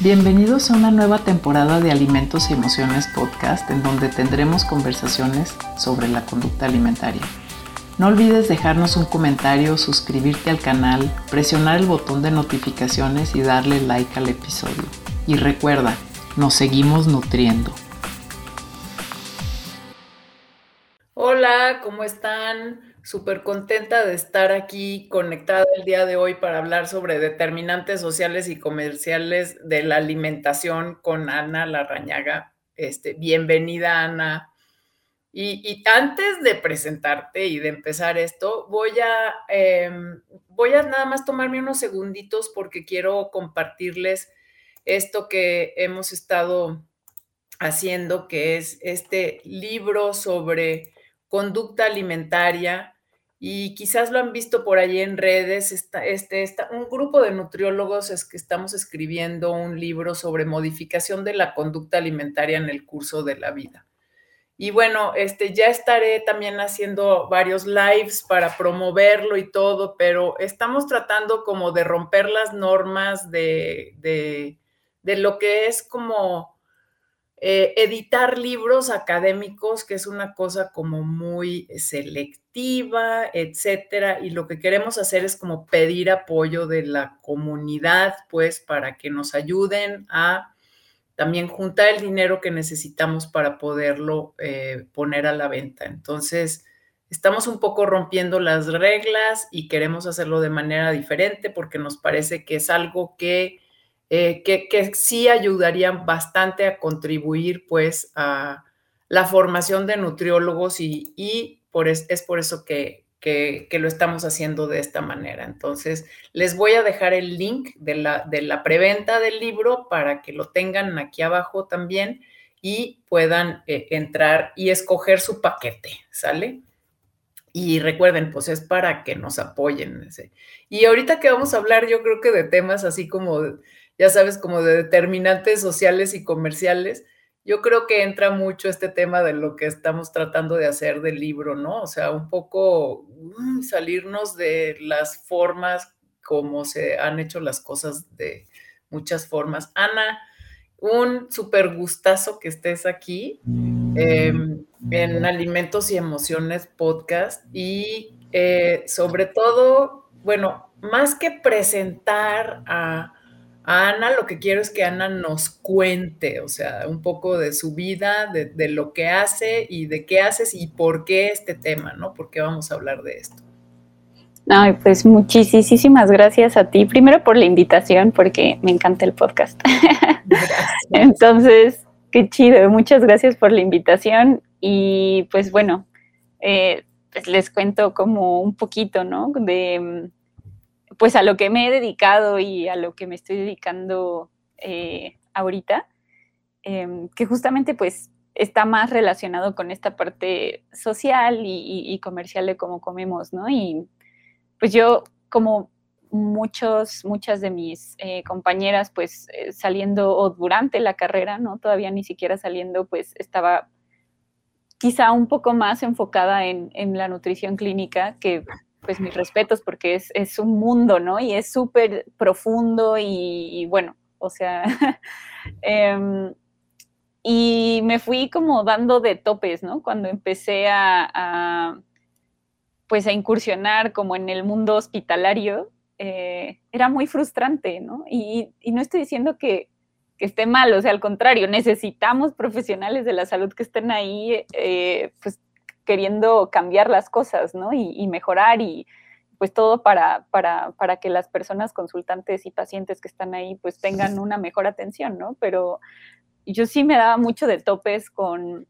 Bienvenidos a una nueva temporada de Alimentos y Emociones Podcast en donde tendremos conversaciones sobre la conducta alimentaria. No olvides dejarnos un comentario, suscribirte al canal, presionar el botón de notificaciones y darle like al episodio. Y recuerda, nos seguimos nutriendo. Hola, ¿cómo están? Súper contenta de estar aquí conectada el día de hoy para hablar sobre determinantes sociales y comerciales de la alimentación con Ana Larrañaga. Este, bienvenida, Ana. Y, antes de presentarte y de empezar esto, voy a, em, voy a nada más tomarme unos segunditos porque quiero compartirles esto que hemos estado haciendo, que es este libro sobre conducta alimentaria y quizás lo han visto por allí en redes, está, este, está, un grupo de nutriólogos es que estamos escribiendo un libro sobre modificación de la conducta alimentaria en el curso de la vida. Y bueno, este, ya estaré también haciendo varios lives para promoverlo y todo, pero estamos tratando como de romper las normas de, de, de lo que es como eh, editar libros académicos, que es una cosa como muy selectiva, etcétera, y lo que queremos hacer es como pedir apoyo de la comunidad, pues, para que nos ayuden a también juntar el dinero que necesitamos para poderlo eh, poner a la venta. Entonces, estamos un poco rompiendo las reglas y queremos hacerlo de manera diferente porque nos parece que es algo que eh, que, sí ayudarían bastante a contribuir pues a la formación de nutriólogos y, por es, por eso que, lo estamos haciendo de esta manera. Entonces, les voy a dejar el link de la, de la preventa del libro para que lo tengan aquí abajo también y puedan eh, entrar y escoger su paquete, ¿sale? Y recuerden, pues es para que nos apoyen. Y ahorita que vamos a hablar, yo creo que de temas así como ya sabes, como de determinantes sociales y comerciales, yo creo que entra mucho este tema de lo que estamos tratando de hacer del libro, ¿no? O sea, un poco mm, salirnos de las formas como se han hecho las cosas de muchas formas. Ana, un súper gustazo que estés aquí em, en Alimentos y Emociones Podcast y eh, sobre todo, bueno, más que presentar a Ana, lo que quiero es que Ana nos cuente, o sea, un poco de su vida, de, lo que hace y de qué haces y por qué este tema, ¿no? ¿Por qué vamos a hablar de esto? Ay, pues muchísimas gracias a ti, primero por la invitación, porque me encanta el podcast. Entonces, qué chido, muchas gracias por la invitación y pues bueno, eh, pues les cuento como un poquito, ¿no? De pues a lo que me he dedicado y a lo que me estoy dedicando eh, ahorita, em, que justamente pues está más relacionado con esta parte social y, comercial de cómo comemos, ¿no? Y pues yo, como muchos, muchas de mis eh, compañeras, pues eh, saliendo o durante la carrera, ¿no? Todavía ni siquiera saliendo, pues estaba quizá un poco más enfocada en, en la nutrición clínica, que pues mis respetos porque es, un mundo, ¿no? Y es súper profundo y, bueno, o sea, em, y me fui como dando de topes, ¿no? Cuando empecé a, pues a incursionar como en el mundo hospitalario, eh, era muy frustrante, ¿no? Y, no estoy diciendo que, esté mal, o sea, al contrario, necesitamos profesionales de la salud que estén ahí, eh, pues queriendo cambiar las cosas, ¿no? Y, mejorar y pues todo para, para, para, que las personas consultantes y pacientes que están ahí pues tengan una mejor atención, ¿no? Pero yo sí me daba mucho de topes con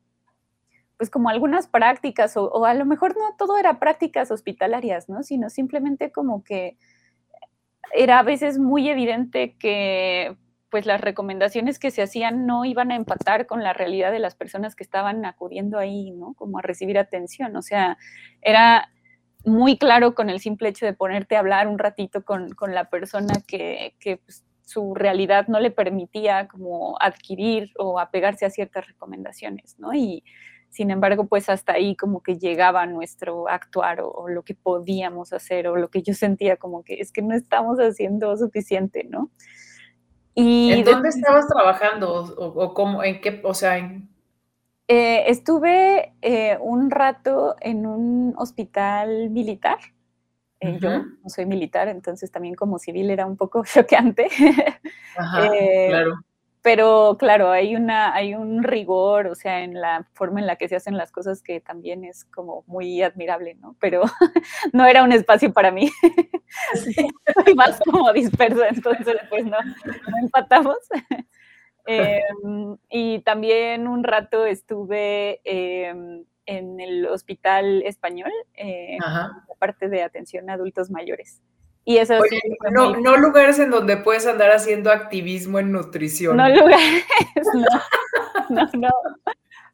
pues como algunas prácticas o, o a lo mejor no todo era prácticas hospitalarias, ¿no? Sino simplemente como que era a veces muy evidente que pues las recomendaciones que se hacían no iban a empatar con la realidad de las personas que estaban acudiendo ahí, ¿no? Como a recibir atención. O sea, era muy claro con el simple hecho de ponerte a hablar un ratito con, la persona que, pues, su realidad no le permitía como adquirir o apegarse a ciertas recomendaciones, ¿no? Y sin embargo, pues hasta ahí como que llegaba nuestro actuar o, o lo que podíamos hacer o lo que yo sentía como que es que no estamos haciendo suficiente, ¿no? Y ¿En dónde estabas trabajando o, cómo, en qué, o sea, eh, estuve eh, un rato en un hospital militar. Eh, yo no soy militar, entonces también como civil era un poco choqueante. Ajá, claro pero claro, hay, una, hay un rigor, o sea, en la forma en la que se hacen las cosas que también es como muy admirable, ¿no? Pero no era un espacio para mí. Soy más como disperso, entonces pues no, no empatamos. Em, y también un rato estuve em, en el hospital español, eh, parte de atención a adultos mayores. Y eso sí, no, lugares en donde puedes andar haciendo activismo en nutrición. No lugares, no, no, no.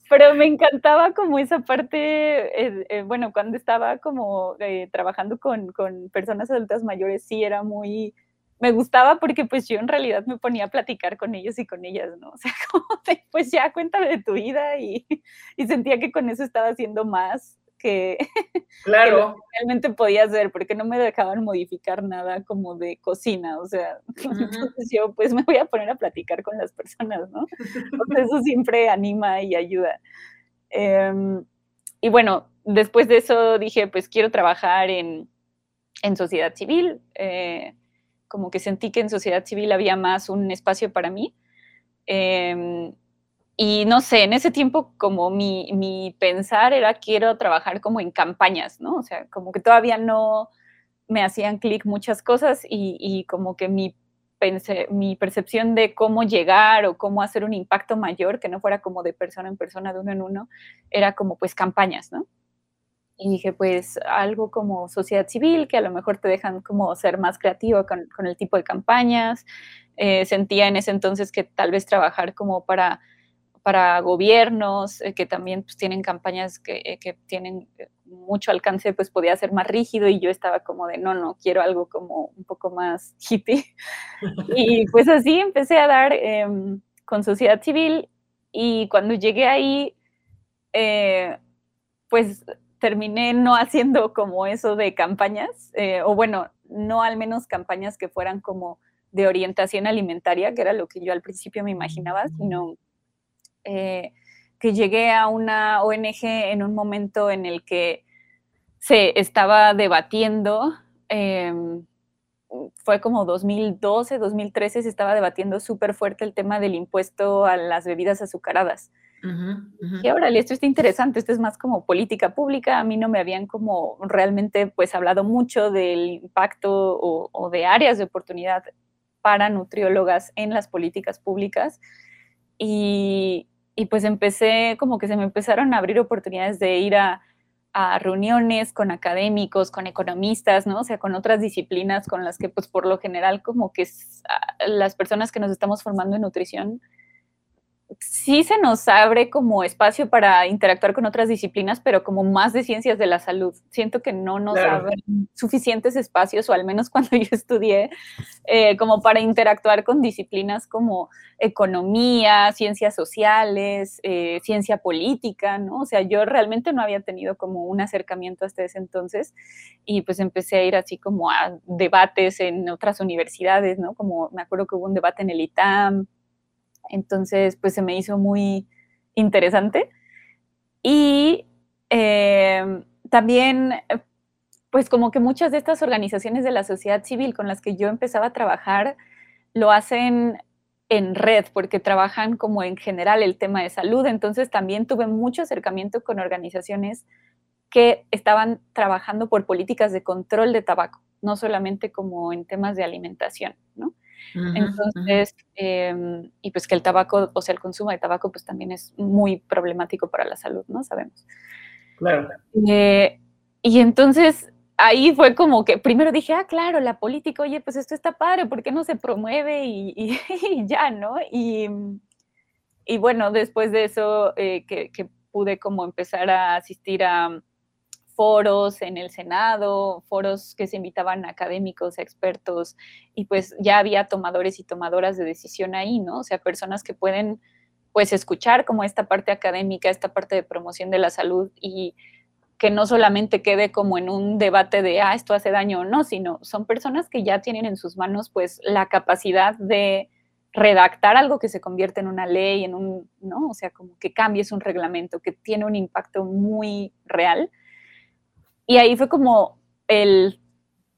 Pero me encantaba como esa parte, eh, eh, bueno, cuando estaba como eh, trabajando con, con, personas adultas mayores, sí era muy, me gustaba porque pues yo en realidad me ponía a platicar con ellos y con ellas, ¿no? O sea, como pues ya cuéntame de tu vida y, y sentía que con eso estaba haciendo más que, claro. realmente podía hacer, porque no me dejaban modificar nada como de cocina, o sea, entonces yo pues me voy a poner a platicar con las personas, ¿no? eso siempre anima y ayuda. Em, y bueno, después de eso dije, pues quiero trabajar en, en sociedad civil, eh, como que sentí que en sociedad civil había más un espacio para mí. Em, y no sé, en ese tiempo como mi, mi, pensar era quiero trabajar como en campañas, ¿no? O sea, como que todavía no me hacían clic muchas cosas y, y como que mi, mi percepción de cómo llegar o cómo hacer un impacto mayor, que no fuera como de persona en persona, de uno en uno, era como pues campañas, ¿no? Y dije, pues algo como sociedad civil, que a lo mejor te dejan como ser más creativo con, con el tipo de campañas. Eh, sentía en ese entonces que tal vez trabajar como para para gobiernos eh, que también pues, tienen campañas que, eh, que, tienen eh, mucho alcance, pues podía ser más rígido y yo estaba como de, no, no, quiero algo como un poco más hippie. y pues así empecé a dar em, con sociedad civil y cuando llegué ahí, pues terminé no haciendo como eso de campañas, o bueno, no al menos campañas que fueran como de orientación alimentaria, que era lo que yo al principio me imaginaba, sino eh, que llegué a una ONG en un momento en el que se estaba debatiendo, em, fue como 2012, 2013, se estaba debatiendo súper fuerte el tema del impuesto a las bebidas azucaradas. Y ahora, esto está interesante, esto es más como política pública, a mí no me habían como realmente pues hablado mucho del impacto o, o de áreas de oportunidad para nutriólogas en las políticas públicas. Y, y pues empecé, como que se me empezaron a abrir oportunidades de ir a, reuniones con académicos, con economistas, ¿no? O sea, con otras disciplinas con las que, pues, por lo general, como que las personas que nos estamos formando en nutrición, sí se nos abre como espacio para interactuar con otras disciplinas, pero como más de ciencias de la salud. Siento que no nos abren suficientes espacios, o al menos cuando yo estudié, eh, como para interactuar con disciplinas como economía, ciencias sociales, eh, ciencia política, ¿no? O sea, yo realmente no había tenido como un acercamiento hasta ese entonces y pues empecé a ir así como a debates en otras universidades, ¿no? Como me acuerdo que hubo un debate en el ITAM, entonces, pues se me hizo muy interesante. Y em, también, pues como que muchas de estas organizaciones de la sociedad civil con las que yo empezaba a trabajar, lo hacen en red, porque trabajan como en general el tema de salud. Entonces también tuve mucho acercamiento con organizaciones que estaban trabajando por políticas de control de tabaco, no solamente como en temas de alimentación, ¿no? Entonces, em, y pues que el tabaco, o sea, el consumo de tabaco, pues también es muy problemático para la salud, ¿no? Sabemos. Claro. Eh, y entonces ahí fue como que primero dije, ah, claro, la política, oye, pues esto está padre, ¿por qué no se promueve? Y, ya, ¿no? Y, y, bueno, después de eso, eh, que, que pude como empezar a asistir a foros en el Senado, foros que se invitaban académicos, expertos, y pues ya había tomadores y tomadoras de decisión ahí, ¿no? O sea, personas que pueden pues escuchar como esta parte académica, esta parte de promoción de la salud y que no solamente quede como en un debate de, ah, esto hace daño o no, sino son personas que ya tienen en sus manos pues la capacidad de redactar algo que se convierte en una ley, en un, ¿no? O sea, como que cambies un reglamento que tiene un impacto muy real. Y ahí fue como el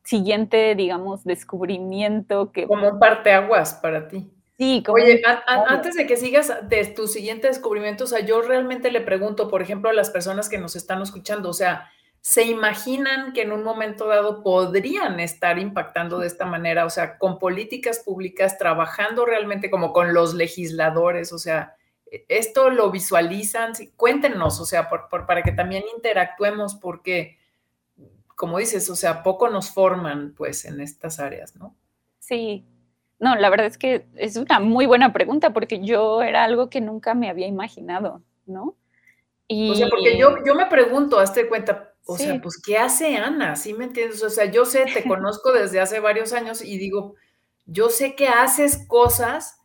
siguiente, digamos, descubrimiento que... Como un parteaguas para ti. Sí, como Oye, antes de que sigas de tu siguiente descubrimiento, o sea, yo realmente le pregunto, por ejemplo, a las personas que nos están escuchando, o sea, ¿se imaginan que en un momento dado podrían estar impactando de esta manera? O sea, con políticas públicas, trabajando realmente como con los legisladores, o sea, esto lo visualizan, cuéntenos, o sea, para que también interactuemos, porque, como dices, o sea, poco nos forman pues en estas áreas, ¿no? Sí, no, la verdad es que es una muy buena pregunta porque yo era algo que nunca me había imaginado, ¿no? Y... O sea, porque yo, yo me pregunto, hazte cuenta, o sea, pues, ¿qué hace Ana? ¿Sí me entiendes? O sea, yo sé, te conozco desde hace varios años y digo, yo sé que haces cosas,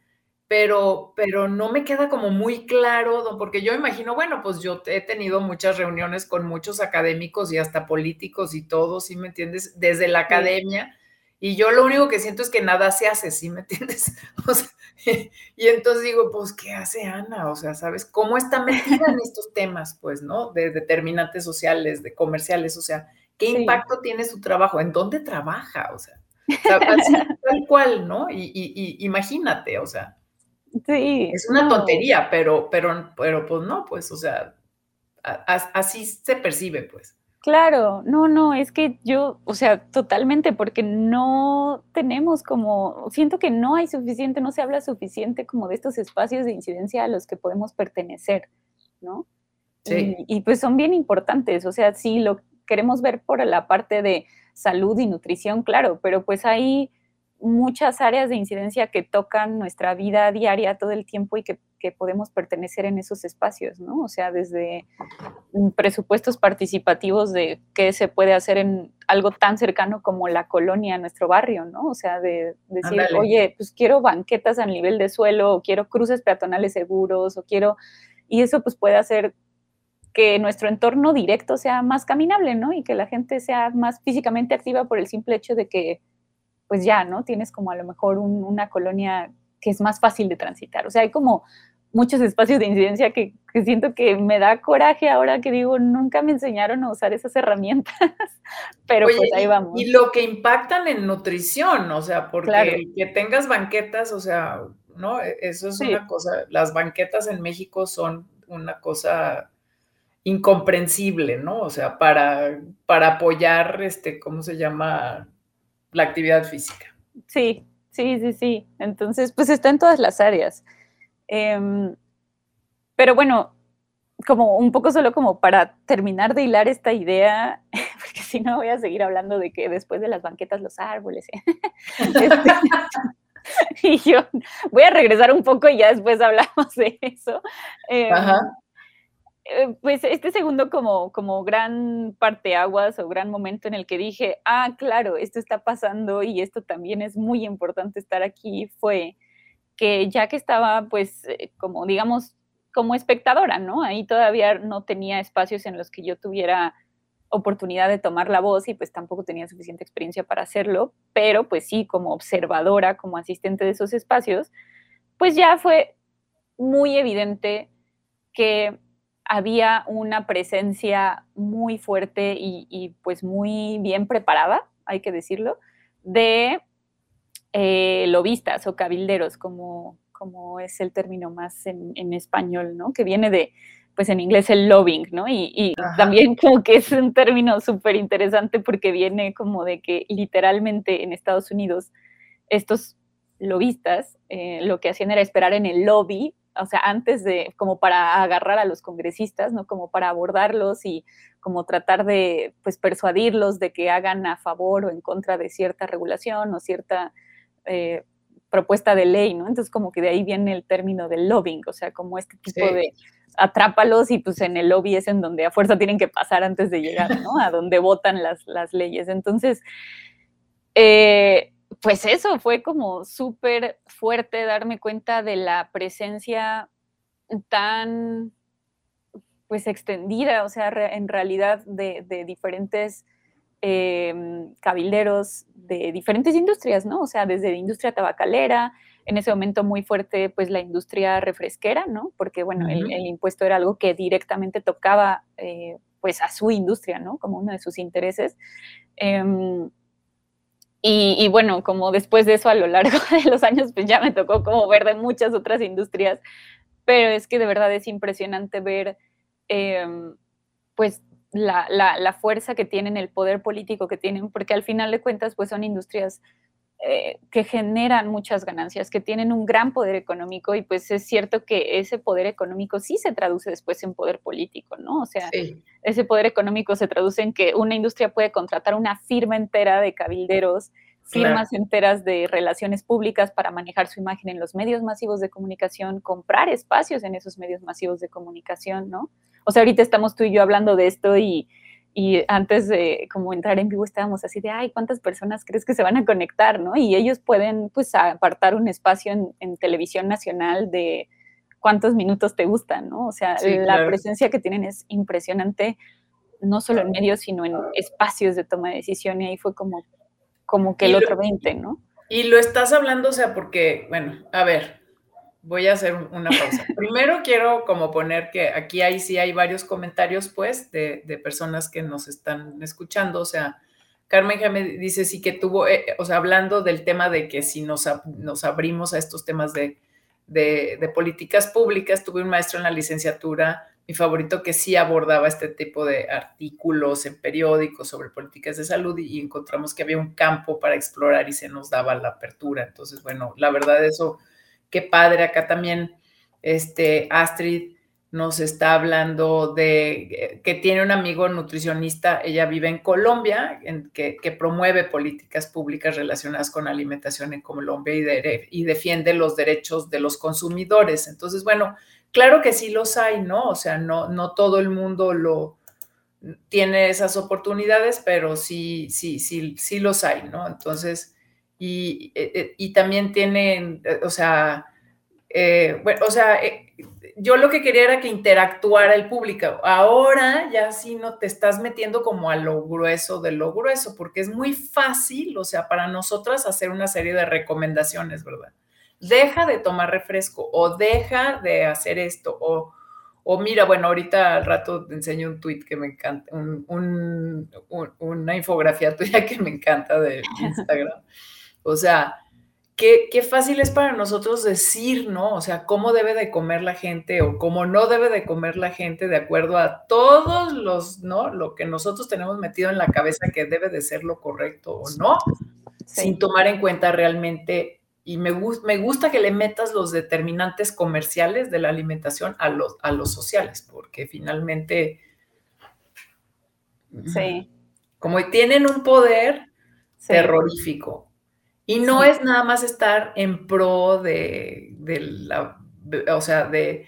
pero, pero no me queda como muy claro, porque yo imagino, bueno, pues yo he tenido muchas reuniones con muchos académicos y hasta políticos y todo, ¿sí me entiendes? Desde la academia y yo lo único que siento es que nada se hace, ¿sí me entiendes? y entonces digo, pues, ¿qué hace Ana? O sea, ¿sabes? ¿Cómo está metida en estos temas, pues, ¿no? De determinantes sociales, de comerciales, o sea, ¿qué impacto tiene su trabajo? ¿En dónde trabaja? O sea, tal cual, ¿no? Y, imagínate, o sea. Sí. Es una tontería, pero, pero, pero, pues no, pues, o sea, así se percibe, pues. Claro, no, no, es que yo, o sea, totalmente, porque no tenemos como, siento que no hay suficiente, no se habla suficiente como de estos espacios de incidencia a los que podemos pertenecer, ¿no? Sí. Y, y pues son bien importantes, o sea, sí lo queremos ver por la parte de salud y nutrición, claro, pero pues hay muchas áreas de incidencia que tocan nuestra vida diaria todo el tiempo y que, podemos pertenecer en esos espacios, ¿no? O sea, desde presupuestos participativos de qué se puede hacer en algo tan cercano como la colonia, nuestro barrio, ¿no? O sea, de, decir, oye, pues quiero banquetas a nivel de suelo, o quiero cruces peatonales seguros, o quiero... Y eso pues puede hacer que nuestro entorno directo sea más caminable, ¿no? Y que la gente sea más físicamente activa por el simple hecho de que pues ya, ¿no? Tienes como a lo mejor una colonia que es más fácil de transitar. O sea, hay como muchos espacios de incidencia que, siento que me da coraje ahora que digo, nunca me enseñaron a usar esas herramientas, pero pues ahí vamos. Y, lo que impactan en nutrición, o sea, porque que tengas banquetas, o sea, ¿no? E, eso es una cosa, las banquetas en México son una cosa incomprensible, ¿no? O sea, para, para apoyar, este, ¿cómo se llama? La actividad física. Sí, sí, sí, sí. Entonces, pues está en todas las áreas. Em, pero bueno, como un poco solo como para terminar de hilar esta idea, porque si no voy a seguir hablando de que después de las banquetas los árboles. Este, y yo voy a regresar un poco y ya después hablamos de eso. Em, Ajá. Eh, pues este segundo como, como gran parteaguas o gran momento en el que dije, ah, claro, esto está pasando y esto también es muy importante estar aquí, fue que ya que estaba, pues, eh, como digamos, como espectadora, ¿no? Ahí todavía no tenía espacios en los que yo tuviera oportunidad de tomar la voz y pues tampoco tenía suficiente experiencia para hacerlo, pero pues sí, como observadora, como asistente de esos espacios, pues ya fue muy evidente que había una presencia muy fuerte y, pues muy bien preparada, hay que decirlo, de eh, lobistas o cabilderos, como, como es el término más en, español, ¿no? Que viene de, pues en inglés el lobbying, ¿no? Y, también como que es un término súper interesante porque viene como de que literalmente en Estados Unidos estos lobistas eh, lo que hacían era esperar en el lobby o sea, antes de, como para agarrar a los congresistas, ¿no? Como para abordarlos y como tratar de, pues, persuadirlos de que hagan a favor o en contra de cierta regulación o cierta eh, propuesta de ley, ¿no? Entonces, como que de ahí viene el término del lobbying, o sea, como este tipo de atrápalos y pues en el lobby es en donde a fuerza tienen que pasar antes de llegar, ¿no? A donde votan las, las leyes. Entonces, eh, pues eso, fue como súper fuerte darme cuenta de la presencia tan pues extendida, o sea, en realidad de, diferentes em, cabilderos de diferentes industrias, ¿no? O sea, desde industria tabacalera, en ese momento muy fuerte, pues la industria refresquera, ¿no? Porque, bueno, el, impuesto era algo que directamente tocaba, eh, pues, a su industria, ¿no? Como uno de sus intereses. Em, y, bueno, como después de eso, a lo largo de los años, pues ya me tocó como ver de muchas otras industrias, pero es que de verdad es impresionante ver, em, pues, la, la, fuerza que tienen, el poder político que tienen, porque al final de cuentas, pues son industrias eh, que generan muchas ganancias, que tienen un gran poder económico y pues es cierto que ese poder económico sí se traduce después en poder político, ¿no? O sea, ese poder económico se traduce en que una industria puede contratar una firma entera de cabilderos, firmas enteras de relaciones públicas para manejar su imagen en los medios masivos de comunicación, comprar espacios en esos medios masivos de comunicación, ¿no? O sea, ahorita estamos tú y yo hablando de esto y y antes de como entrar en vivo estábamos así de, ay, ¿cuántas personas crees que se van a conectar? ¿no? Y ellos pueden pues apartar un espacio en, televisión nacional de cuántos minutos te gustan, ¿no? O sea, la presencia que tienen es impresionante, no solo en medios, sino en espacios de toma de decisión y ahí fue como, como que el otro 20, ¿no? Y lo estás hablando, o sea, porque, bueno, a ver, voy a hacer una pausa. Primero quiero como poner que aquí hay sí hay varios comentarios, pues, de, personas que nos están escuchando. O sea, Carmen me dice sí que tuvo, eh, o sea, hablando del tema de que si nos, nos abrimos a estos temas de, de, políticas públicas, tuve un maestro en la licenciatura, mi favorito, que sí abordaba este tipo de artículos en periódicos sobre políticas de salud y, y encontramos que había un campo para explorar y se nos daba la apertura. Entonces, bueno, la verdad eso qué padre, acá también este, Astrid nos está hablando de eh, que tiene un amigo nutricionista, ella vive en Colombia, que, promueve políticas públicas relacionadas con alimentación en Colombia y, y, defiende los derechos de los consumidores. Entonces, bueno, claro que sí los hay, ¿no? O sea, no, no todo el mundo lo tiene esas oportunidades, pero sí, sí, sí, sí los hay, ¿no? Entonces, y, eh, eh, y también tienen, o sea, bueno, o sea, yo lo que quería era que interactuara el público. Ahora ya sí no te estás metiendo como a lo grueso de lo grueso, porque es muy fácil, o sea, para nosotras hacer una serie de recomendaciones, ¿verdad? Deja de tomar refresco o deja de hacer esto o, o mira, bueno, ahorita al rato te enseño un tweet que me encanta, una infografía tuya que me encanta de Instagram. O sea, qué, qué, fácil es para nosotros decir, ¿no? O sea, cómo debe de comer la gente o cómo no debe de comer la gente de acuerdo a todos los, ¿no? Lo que nosotros tenemos metido en la cabeza que debe de ser lo correcto o no, sin tomar en cuenta realmente. Y me, me gusta que le metas los determinantes comerciales de la alimentación a los, a los sociales, porque finalmente... Sí. Como tienen un poder terrorífico y no es nada más estar en pro de, la, o sea, de,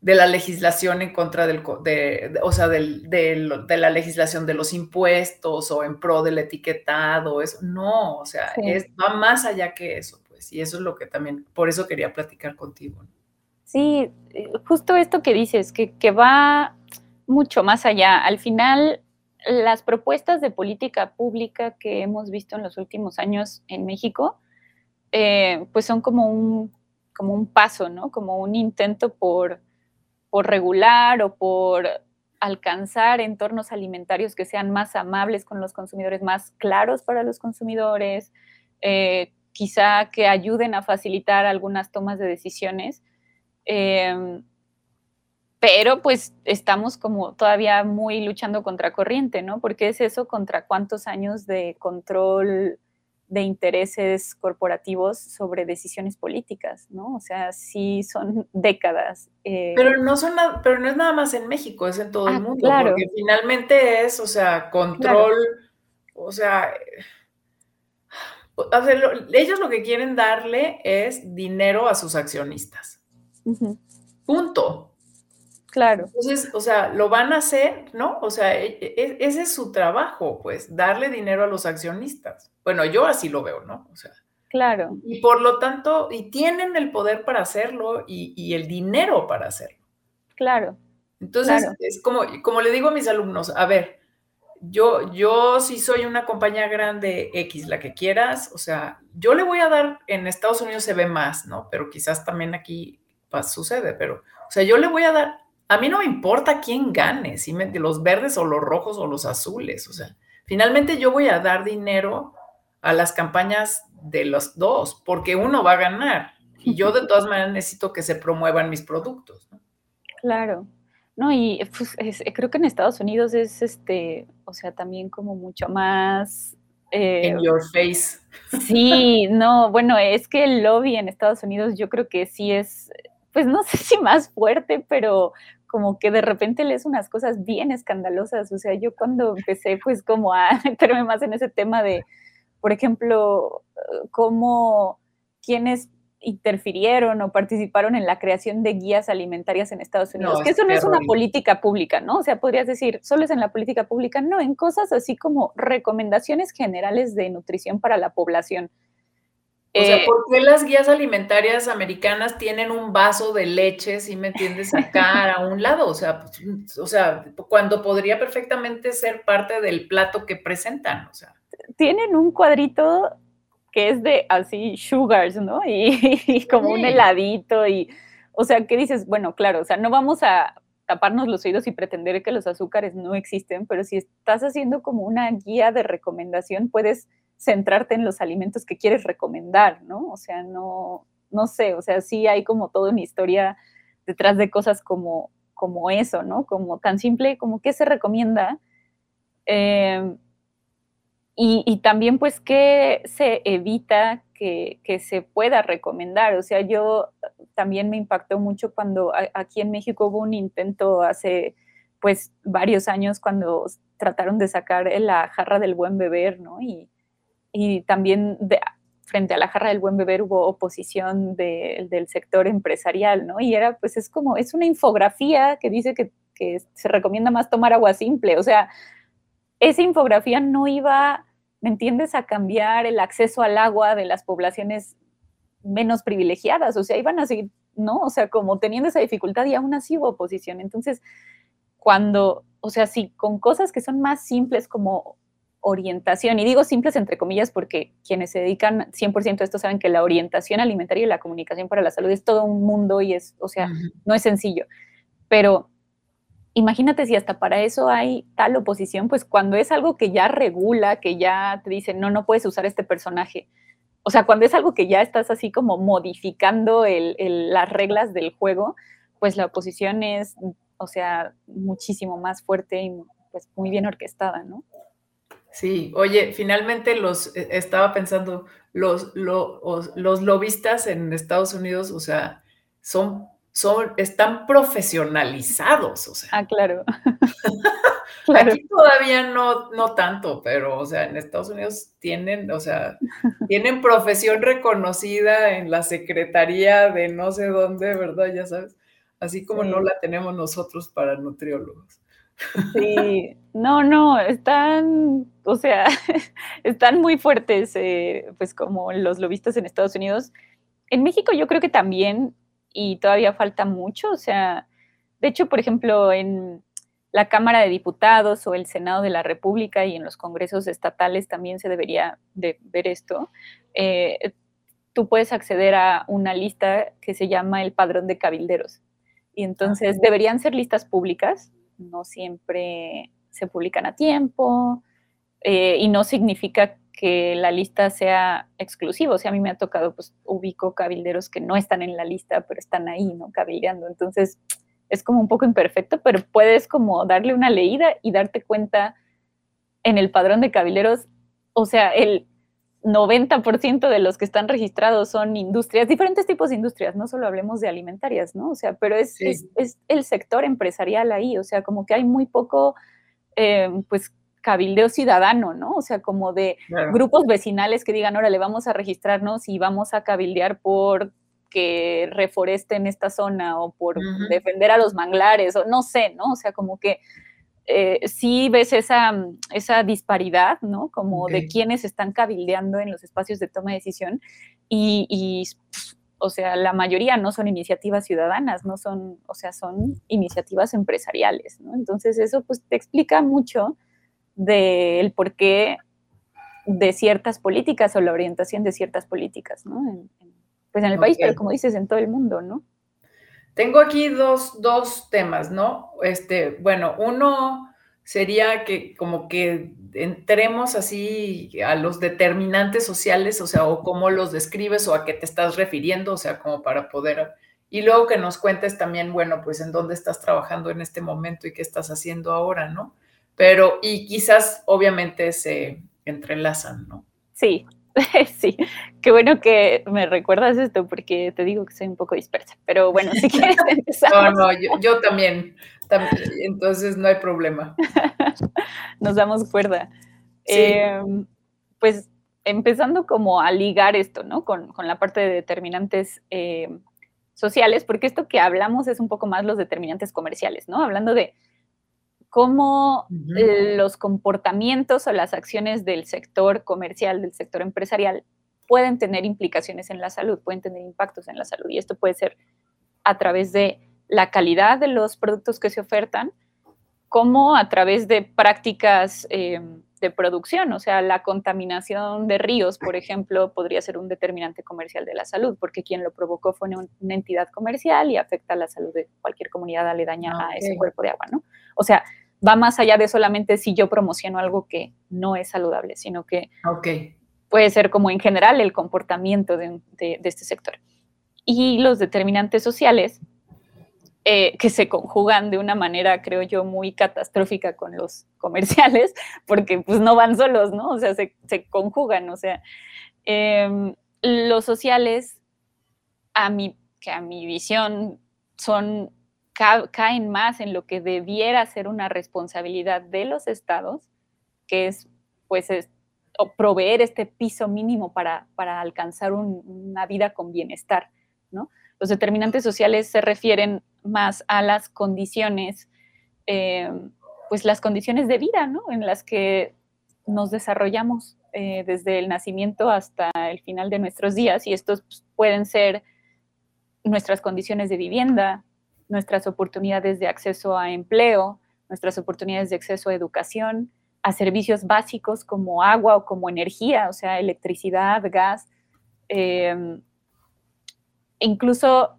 la legislación en contra del, de, o sea, de, la legislación de los impuestos o en pro del etiquetado, eso, no, o sea, es, va más allá que eso, pues, y eso es lo que también, por eso quería platicar contigo. Sí, eh, justo esto que dices, que, que va mucho más allá. Al final, las propuestas de política pública que hemos visto en los últimos años en México, eh, pues son como un, como un paso, ¿no? Como un intento por, por regular o por alcanzar entornos alimentarios que sean más amables con los consumidores, más claros para los consumidores, eh, quizá que ayuden a facilitar algunas tomas de decisiones. Eh, pero pues estamos como todavía muy luchando contra corriente, ¿no? Porque es eso contra cuántos años de control de intereses corporativos sobre decisiones políticas, ¿no? O sea, sí son décadas. Eh. Pero no son, pero no es nada más en México, es en todo el ah, mundo, claro. porque finalmente es, o sea, control, o sea, ellos lo que quieren darle es dinero a sus accionistas. Punto. Claro. Entonces, o sea, lo van a hacer, ¿no? O sea, e, e, ese es su trabajo, pues, darle dinero a los accionistas. Bueno, yo así lo veo, ¿no? O sea. Claro. Y por lo tanto, y tienen el poder para hacerlo y, el dinero para hacerlo. Claro. Entonces, es como, como le digo a mis alumnos, a ver, yo, yo sí soy una compañía grande X, la que quieras, o sea, yo le voy a dar, en Estados Unidos se ve más, ¿no? Pero quizás también aquí pues, sucede, pero, o sea, yo le voy a dar, a mí no me importa quién gane, si me, los verdes o los rojos o los azules, o sea, finalmente yo voy a dar dinero a las campañas de los dos, porque uno va a ganar y yo de todas maneras necesito que se promuevan mis productos. ¿no? Claro. No, y pues, creo que en Estados Unidos es este, o sea, también como mucho más. Eh, In your face. Sí, no, bueno, es que el lobby en Estados Unidos yo creo que sí es, pues no sé si más fuerte, pero como que de repente lees unas cosas bien escandalosas. O sea, yo cuando empecé, pues como a meterme más en ese tema de, por ejemplo, cómo quienes interfirieron o participaron en la creación de guías alimentarias en Estados Unidos, que eso no es una política pública, ¿no? O sea, podrías decir, solo es en la política pública, no, en cosas así como recomendaciones generales de nutrición para la población. O sea, eh, ¿por qué las guías alimentarias americanas tienen un vaso de leche, si me entiendes, acá a un lado? O sea, pues, o sea, cuando podría perfectamente ser parte del plato que presentan, o sea. Tienen un cuadrito que es de así sugars, ¿no? Y, como un heladito y, o sea, ¿qué dices? Bueno, claro, o sea, no vamos a taparnos los oídos y pretender que los azúcares no existen, pero si estás haciendo como una guía de recomendación, puedes centrarte en los alimentos que quieres recomendar, ¿no? O sea, no, no sé, o sea, sí hay como toda una historia detrás de cosas como, como eso, ¿no? Como tan simple como qué se recomienda. Eh, y, también, pues, ¿qué se evita que, se pueda recomendar? O sea, yo también me impactó mucho cuando aquí en México hubo un intento hace, pues, varios años cuando trataron de sacar la jarra del buen beber, ¿no? Y, también frente a la jarra del buen beber hubo oposición del sector empresarial, ¿no? Y era, pues, es como, es una infografía que dice que se recomienda más tomar agua simple, o sea, esa infografía no iba ¿me entiendes?, a cambiar el acceso al agua de las poblaciones menos privilegiadas, o sea, iban a seguir, ¿no? O sea, como teniendo esa dificultad y aún así hubo oposición. Entonces, cuando, o sea, sí, con cosas que son más simples como orientación, y digo simples entre comillas porque quienes se dedican 100% a esto saben que la orientación alimentaria y la comunicación para la salud es todo un mundo y es, o sea, no es sencillo, pero imagínate si hasta para eso hay tal oposición, pues cuando es algo que ya regula, que ya te dice, no, no puedes usar este personaje. O sea, cuando es algo que ya estás así como modificando las reglas del juego, pues la oposición es, o sea, muchísimo más fuerte y pues muy bien orquestada, ¿no? Sí, oye, finalmente los, e, estaba pensando, los, los, los lobistas en Estados Unidos, o sea, son son, están profesionalizados, o sea. Ah, claro. Aquí todavía no, no tanto, pero, o sea, en Estados Unidos tienen, o sea, tienen profesión reconocida en la secretaría de no sé dónde, ¿verdad? Ya sabes, así como no la tenemos nosotros para nutriólogos. Sí, no, no, están, o sea, están muy fuertes, eh, pues como los lobistas en Estados Unidos. En México yo creo que también y todavía falta mucho. O sea, de hecho, por ejemplo, en la Cámara de Diputados o el Senado de la República y en los congresos estatales también se debería de ver esto. Eh, tú puedes acceder a una lista que se llama el padrón de cabilderos. Y entonces deberían ser listas públicas, no siempre se publican a tiempo eh, y no significa que la lista sea exclusiva. O sea, a mí me ha tocado, pues ubico cabilderos que no están en la lista, pero están ahí, ¿no? Cabildeando. Entonces, es como un poco imperfecto, pero puedes como darle una leída y darte cuenta en el padrón de cabilderos, o sea, el 90% de los que están registrados son industrias, diferentes tipos de industrias, no solo hablemos de alimentarias, ¿no? O sea, pero es, es, el sector empresarial ahí, o sea, como que hay muy poco, eh, pues, cabildeo ciudadano, ¿no? O sea, como de grupos vecinales que digan, ahora le vamos a registrarnos y vamos a cabildear por que reforesten esta zona o por defender a los manglares, o no sé, ¿no? O sea, como que eh, sí ves esa, esa disparidad, ¿no? Como de quienes están cabildeando en los espacios de toma de decisión y, y, o sea, la mayoría no son iniciativas ciudadanas, no son, o sea, son iniciativas empresariales, ¿no? Entonces eso pues te explica mucho del porqué de ciertas políticas o la orientación de ciertas políticas, ¿no? pues en el país, pero como dices, en todo el mundo, ¿no? Tengo aquí dos, dos temas, ¿no? Este, bueno, uno sería que como que entremos así a los determinantes sociales, o sea, o cómo los describes o a qué te estás refiriendo, o sea, como para poder... Y luego que nos cuentes también, bueno, pues en dónde estás trabajando en este momento y qué estás haciendo ahora, ¿no? Pero, y quizás obviamente se entrelazan, ¿no? Sí, sí. Qué bueno que me recuerdas esto porque te digo que soy un poco dispersa, pero bueno, si quieres empezar. No, no, yo, también, entonces no hay problema. Nos damos cuerda. Em, pues empezando como a ligar esto, ¿no? Con, la parte de determinantes em, sociales, porque esto que hablamos es un poco más los determinantes comerciales, ¿no? Hablando de cómo los comportamientos o las acciones del sector comercial, del sector empresarial, pueden tener implicaciones en la salud, pueden tener impactos en la salud. Y esto puede ser a través de la calidad de los productos que se ofertan, como a través de prácticas em, de producción, o sea, la contaminación de ríos, por ejemplo, podría ser un determinante comercial de la salud, porque quien lo provocó fue una, entidad comercial y afecta la salud de cualquier comunidad aledaña a ese cuerpo de agua, ¿no? O sea, va más allá de solamente si yo promociono algo que no es saludable, sino que puede ser como en general el comportamiento de, este sector. Y los determinantes sociales, eh, que se conjugan de una manera, creo yo, muy catastrófica con los comerciales, porque pues no van solos, ¿no? O sea, se, conjugan, o sea, em, los sociales, a mi, que a mi visión, son caen más en lo que debiera ser una responsabilidad de los estados, que es pues proveer este piso mínimo para, alcanzar una vida con bienestar. ¿no? Los determinantes sociales se refieren más a las condiciones, eh, pues las condiciones de vida, ¿no? En las que nos desarrollamos eh, desde el nacimiento hasta el final de nuestros días y estos pues, pueden ser nuestras condiciones de vivienda, nuestras oportunidades de acceso a empleo, nuestras oportunidades de acceso a educación, a servicios básicos como agua o como energía, o sea, electricidad, gas, em, incluso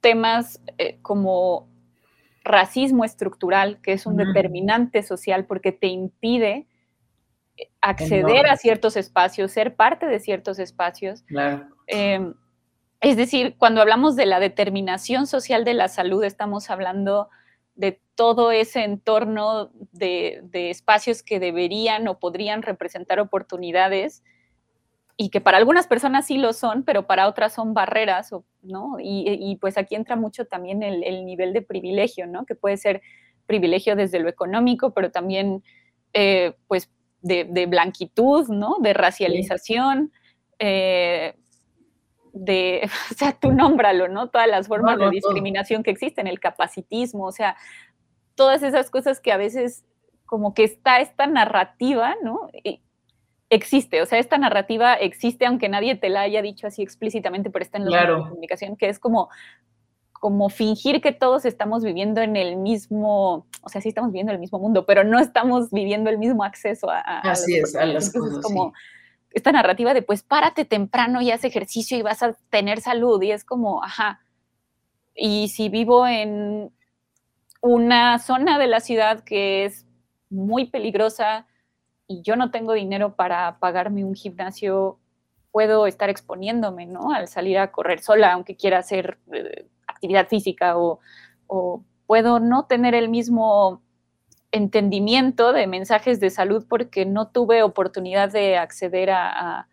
temas eh, como racismo estructural, que es un determinante social porque te impide acceder a ciertos espacios, ser parte de ciertos espacios. Claro. Em, es decir, cuando hablamos de la determinación social de la salud, estamos hablando de todo ese entorno de, espacios que deberían o podrían representar oportunidades y que para algunas personas sí lo son, pero para otras son barreras, ¿no? Y, pues aquí entra mucho también el, nivel de privilegio, ¿no? Que puede ser privilegio desde lo económico, pero también, eh, pues, de, blanquitud, ¿no? De racialización, eh, de, o sea, tú nómbralo, ¿no? Todas las formas de discriminación que existen, el capacitismo, o sea, todas esas cosas que a veces como que está esta narrativa, ¿no? Y existe, o sea, esta narrativa existe aunque nadie te la haya dicho así explícitamente, pero está en los medios de comunicación, que es como como fingir que todos estamos viviendo en el mismo, o sea, sí estamos viviendo en el mismo mundo, pero no estamos viviendo el mismo acceso a, a Así es, a las cosas. como, esta narrativa de pues párate temprano y haz ejercicio y vas a tener salud y es como, ajá, y si vivo en una zona de la ciudad que es muy peligrosa y yo no tengo dinero para pagarme un gimnasio, puedo estar exponiéndome, ¿no? Al salir a correr sola, aunque quiera hacer eh, actividad física o, o puedo no tener el mismo entendimiento de mensajes de salud porque no tuve oportunidad de acceder a,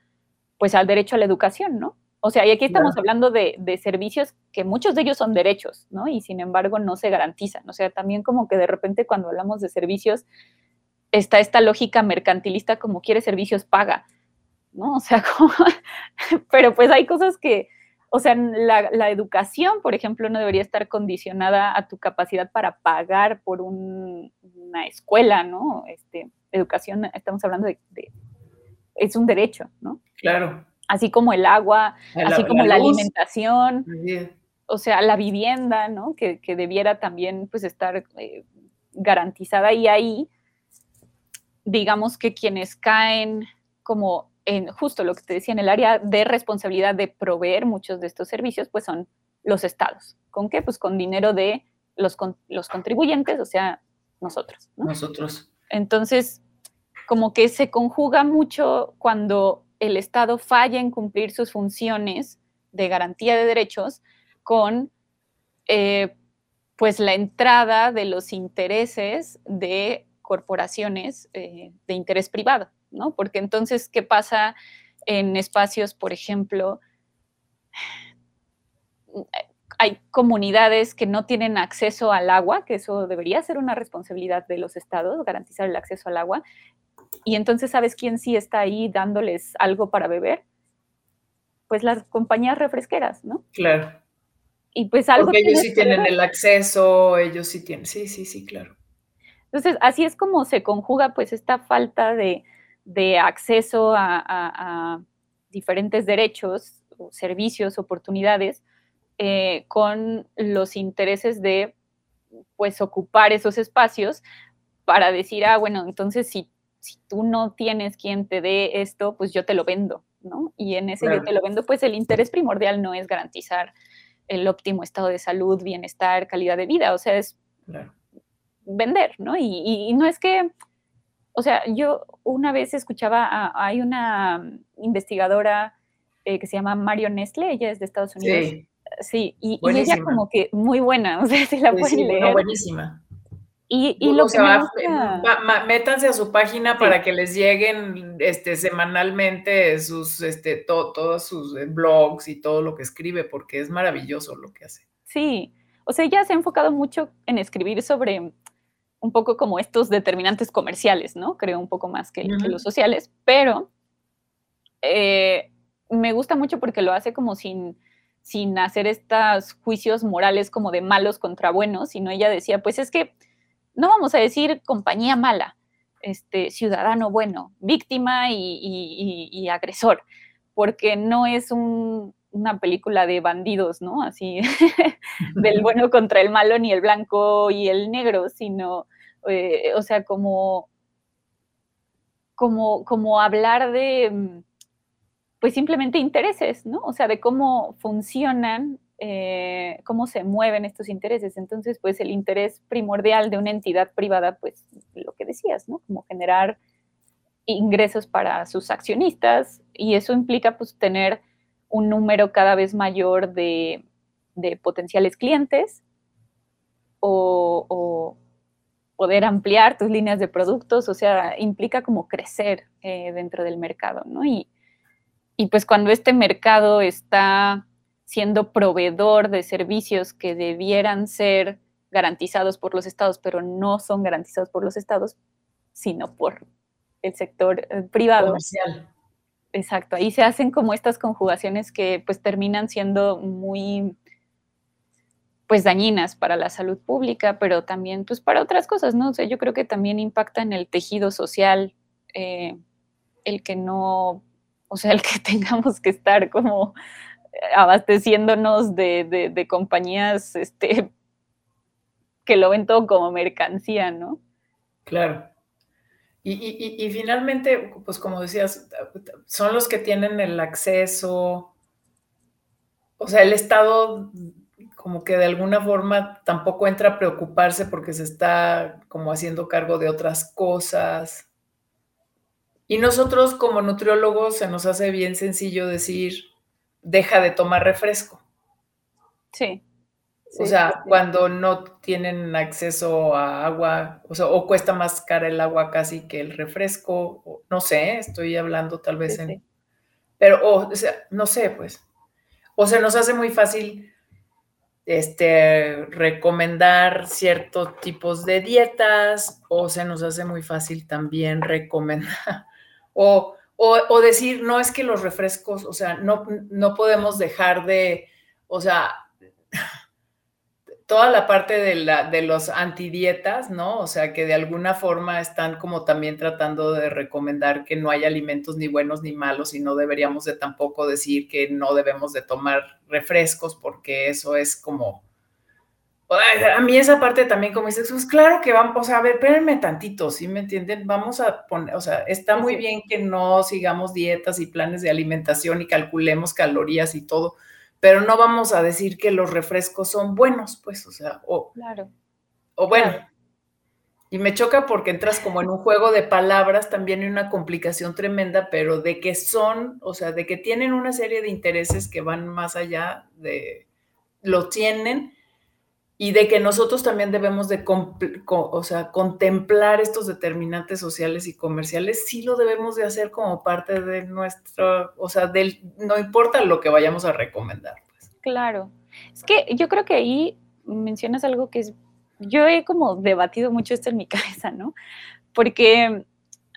pues al derecho a la educación, ¿no? O sea, y aquí estamos hablando de, servicios que muchos de ellos son derechos, ¿no? Y sin embargo no se garantizan. O sea, también como que de repente cuando hablamos de servicios está esta lógica mercantilista como quiere servicios paga, ¿no? O sea, como, pero pues hay cosas que, o sea, la, educación, por ejemplo, no debería estar condicionada a tu capacidad para pagar por una escuela, ¿no? Este, educación, estamos hablando de, es un derecho, ¿no? Claro. Así como el agua, así como la, alimentación, o sea, la vivienda, ¿no? Que, debiera también, pues, estar eh, garantizada y ahí digamos que quienes caen como en justo lo que te decía, en el área de responsabilidad de proveer muchos de estos servicios, pues son los estados. ¿Con qué? Pues con dinero de los, los contribuyentes, o sea, nosotros. Nosotros. Entonces, como que se conjuga mucho cuando el Estado falla en cumplir sus funciones de garantía de derechos con eh, pues la entrada de los intereses de corporaciones eh, de interés privado, ¿no? Porque entonces, ¿qué pasa en espacios, por ejemplo? Hay comunidades que no tienen acceso al agua, que eso debería ser una responsabilidad de los estados, garantizar el acceso al agua, y entonces, ¿sabes quién sí está ahí dándoles algo para beber? Pues las compañías refresqueras, ¿no? Claro. Y pues algo... Porque ellos sí tienen el acceso, ellos sí tienen, sí, sí, sí, claro. Entonces, así es como se conjuga pues esta falta de, acceso a, diferentes derechos, servicios, oportunidades, eh, con los intereses de pues ocupar esos espacios para decir, ah, bueno, entonces si, si tú no tienes quien te dé esto, pues yo te lo vendo, ¿no? Y en ese yo te lo vendo, pues el interés primordial no es garantizar el óptimo estado de salud, bienestar, calidad de vida, o sea, es vender, ¿no? Y, no es que, o sea, yo una vez escuchaba, hay una investigadora eh, que se llama Mario Nestle, ella es de Estados Unidos. Sí. Sí, y, ella como que muy buena, o sea, si la pueden leer. buenísima. Y, y lo que métanse a su página para que les lleguen este, semanalmente sus, este, todos sus eh, blogs y todo lo que escribe, porque es maravilloso lo que hace. Sí, o sea, ella se ha enfocado mucho en escribir sobre un poco como estos determinantes comerciales, ¿no? Creo un poco más que, los sociales, pero eh, me gusta mucho porque lo hace como sin, sin hacer estos juicios morales como de malos contra buenos, sino ella decía, pues es que no vamos a decir compañía mala, este, ciudadano bueno, víctima y, agresor, porque no es una película de bandidos, ¿no? Así, del bueno contra el malo, ni el blanco y el negro, sino, eh, o sea, como, como, como hablar de, pues simplemente intereses, ¿no? O sea, de cómo funcionan eh, cómo se mueven estos intereses. Entonces, pues el interés primordial de una entidad privada, pues lo que decías, ¿no? Como generar ingresos para sus accionistas y eso implica pues tener un número cada vez mayor de, potenciales clientes o, poder ampliar tus líneas de productos, o sea, implica como crecer eh, dentro del mercado, ¿no? Y pues cuando este mercado está siendo proveedor de servicios que debieran ser garantizados por los estados, pero no son garantizados por los estados, sino por el sector eh, privado. Comercial. Exacto, ahí se hacen como estas conjugaciones que pues terminan siendo muy pues dañinas para la salud pública, pero también pues para otras cosas, ¿no? O sea, yo creo que también impacta en el tejido social eh, el que no, o sea, el que tengamos que estar como abasteciéndonos de, compañías este, que lo ven todo como mercancía, ¿no? Claro. Y, finalmente, pues como decías, son los que tienen el acceso, o sea, el Estado como que de alguna forma tampoco entra a preocuparse porque se está como haciendo cargo de otras cosas. Y nosotros como nutriólogos se nos hace bien sencillo decir, deja de tomar refresco. Sí. o sea, cuando no tienen acceso a agua, o sea, o cuesta más cara el agua casi que el refresco, no sé, estoy hablando tal vez en... Pero, o sea, no sé, pues. O se nos hace muy fácil este, recomendar ciertos tipos de dietas, o se nos hace muy fácil también recomendar, o o, decir, no es que los refrescos, o sea, no, no podemos dejar de, o sea, toda la parte de, la, de los antidietas, ¿no? O sea, que de alguna forma están como también tratando de recomendar que no hay alimentos ni buenos ni malos y no deberíamos de tampoco decir que no debemos de tomar refrescos porque eso es como, A mí esa parte también, como dices, pues claro que vamos, o sea, a ver, espérenme tantito, ¿sí me entienden? Vamos a poner, o sea, está muy bien que no sigamos dietas y planes de alimentación y calculemos calorías y todo, pero no vamos a decir que los refrescos son buenos, pues, o sea, o, claro. o bueno, y me choca porque entras como en un juego de palabras, también hay una complicación tremenda, pero de que son, o sea, de que tienen una serie de intereses que van más allá de, lo tienen, y de que nosotros también debemos de o sea, contemplar estos determinantes sociales y comerciales, sí lo debemos de hacer como parte de nuestro, o sea, del, no importa lo que vayamos a recomendar. Pues. Claro, es que yo creo que ahí mencionas algo que es, yo he como debatido mucho esto en mi cabeza, ¿no? Porque,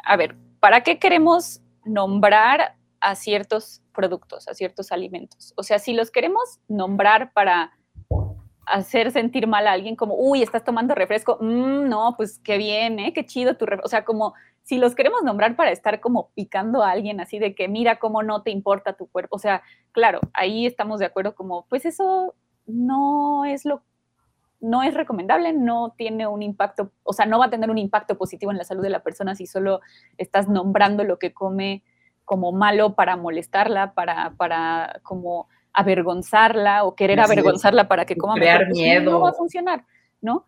a ver, ¿para qué queremos nombrar a ciertos productos, a ciertos alimentos? O sea, si los queremos nombrar para hacer sentir mal a alguien como, uy, estás tomando refresco, mm, no, pues qué bien, ¿eh? qué chido tu refresco. O sea, como si los queremos nombrar para estar como picando a alguien así de que mira cómo no te importa tu cuerpo. O sea, claro, ahí estamos de acuerdo como, pues eso no es lo no es recomendable, no tiene un impacto, o sea, no va a tener un impacto positivo en la salud de la persona si solo estás nombrando lo que come como malo para molestarla, para, para como avergonzarla o querer avergonzarla para que coma crear pues, miedo. No va a funcionar, ¿no?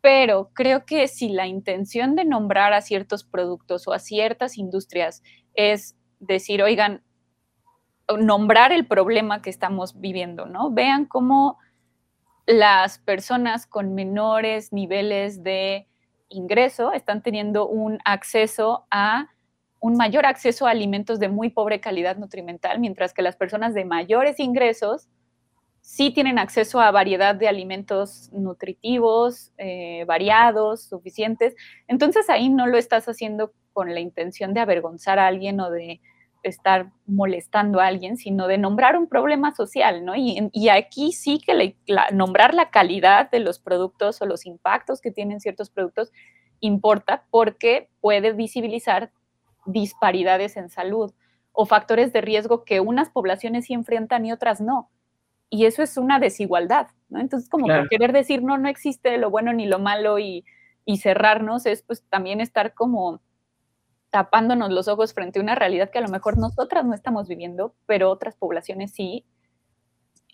Pero creo que si la intención de nombrar a ciertos productos o a ciertas industrias es decir, oigan, nombrar el problema que estamos viviendo, ¿no? Vean cómo las personas con menores niveles de ingreso están teniendo un acceso a un mayor acceso a alimentos de muy pobre calidad nutrimental, mientras que las personas de mayores ingresos sí tienen acceso a variedad de alimentos nutritivos, eh, variados, suficientes. Entonces ahí no lo estás haciendo con la intención de avergonzar a alguien o de estar molestando a alguien, sino de nombrar un problema social, ¿no? Y, aquí sí que nombrar la calidad de los productos o los impactos que tienen ciertos productos importa porque puede visibilizar disparidades en salud o factores de riesgo que unas poblaciones sí enfrentan y otras no. Y eso es una desigualdad, ¿no? Entonces, como querer decir, no, no existe lo bueno ni lo malo y, cerrarnos es pues también estar como tapándonos los ojos frente a una realidad que a lo mejor nosotras no estamos viviendo, pero otras poblaciones sí.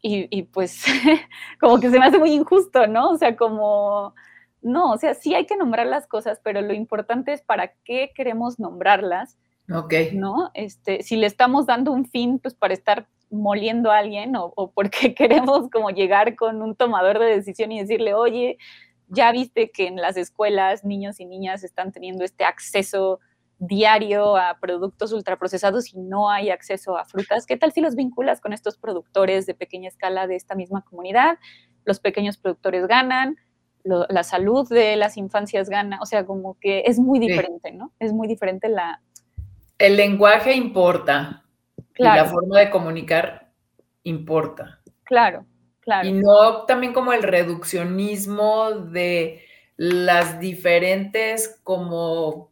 Y, y pues como que se me hace muy injusto, ¿no? O sea, como no, o sea, sí hay que nombrar las cosas, pero lo importante es para qué queremos nombrarlas. Ok. ¿No? Este, si le estamos dando un fin, pues para estar moliendo a alguien o, o porque queremos como llegar con un tomador de decisión y decirle, oye, ya viste que en las escuelas niños y niñas están teniendo este acceso diario a productos ultraprocesados y no hay acceso a frutas. ¿Qué tal si los vinculas con estos productores de pequeña escala de esta misma comunidad? Los pequeños productores ganan, la salud de las infancias gana, o sea, como que es muy diferente, ¿no? Es muy diferente la... El lenguaje importa. Claro. Y la forma de comunicar importa. Claro, claro. Y no también como el reduccionismo de las diferentes como,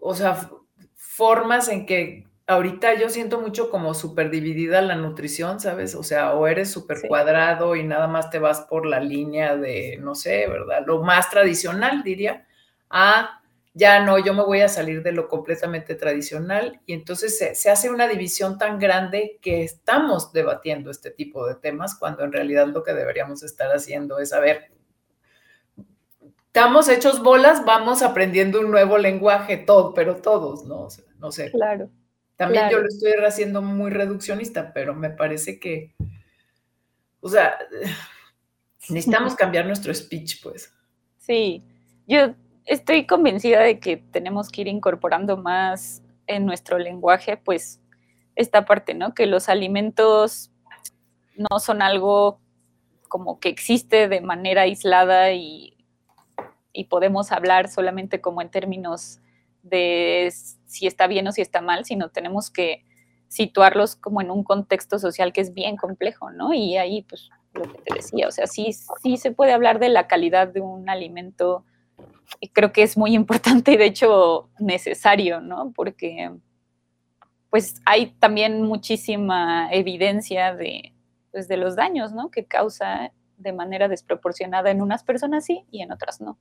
o sea, formas en que ahorita yo siento mucho como súper dividida la nutrición, ¿sabes? O sea, o eres súper cuadrado y nada más te vas por la línea de, no sé, ¿verdad? Lo más tradicional, diría, a ya no, yo me voy a salir de lo completamente tradicional y entonces se, se, hace una división tan grande que estamos debatiendo este tipo de temas cuando en realidad lo que deberíamos estar haciendo es, a ver, estamos hechos bolas, vamos aprendiendo un nuevo lenguaje, todo, pero todos, ¿no? no sé. Claro. También yo lo estoy haciendo muy reduccionista, pero me parece que, o sea, necesitamos cambiar nuestro speech, pues. Sí, yo estoy convencida de que tenemos que ir incorporando más en nuestro lenguaje, pues, esta parte, ¿no? Que los alimentos no son algo como que existe de manera aislada y, y podemos hablar solamente como en términos de si está bien o si está mal, sino tenemos que situarlos como en un contexto social que es bien complejo, ¿no? Y ahí, pues, lo que te decía, o sea, sí, sí se puede hablar de la calidad de un alimento y creo que es muy importante y de hecho necesario, ¿no? Porque pues hay también muchísima evidencia de, pues, de los daños, ¿no? Que causa de manera desproporcionada en unas personas sí y en otras no.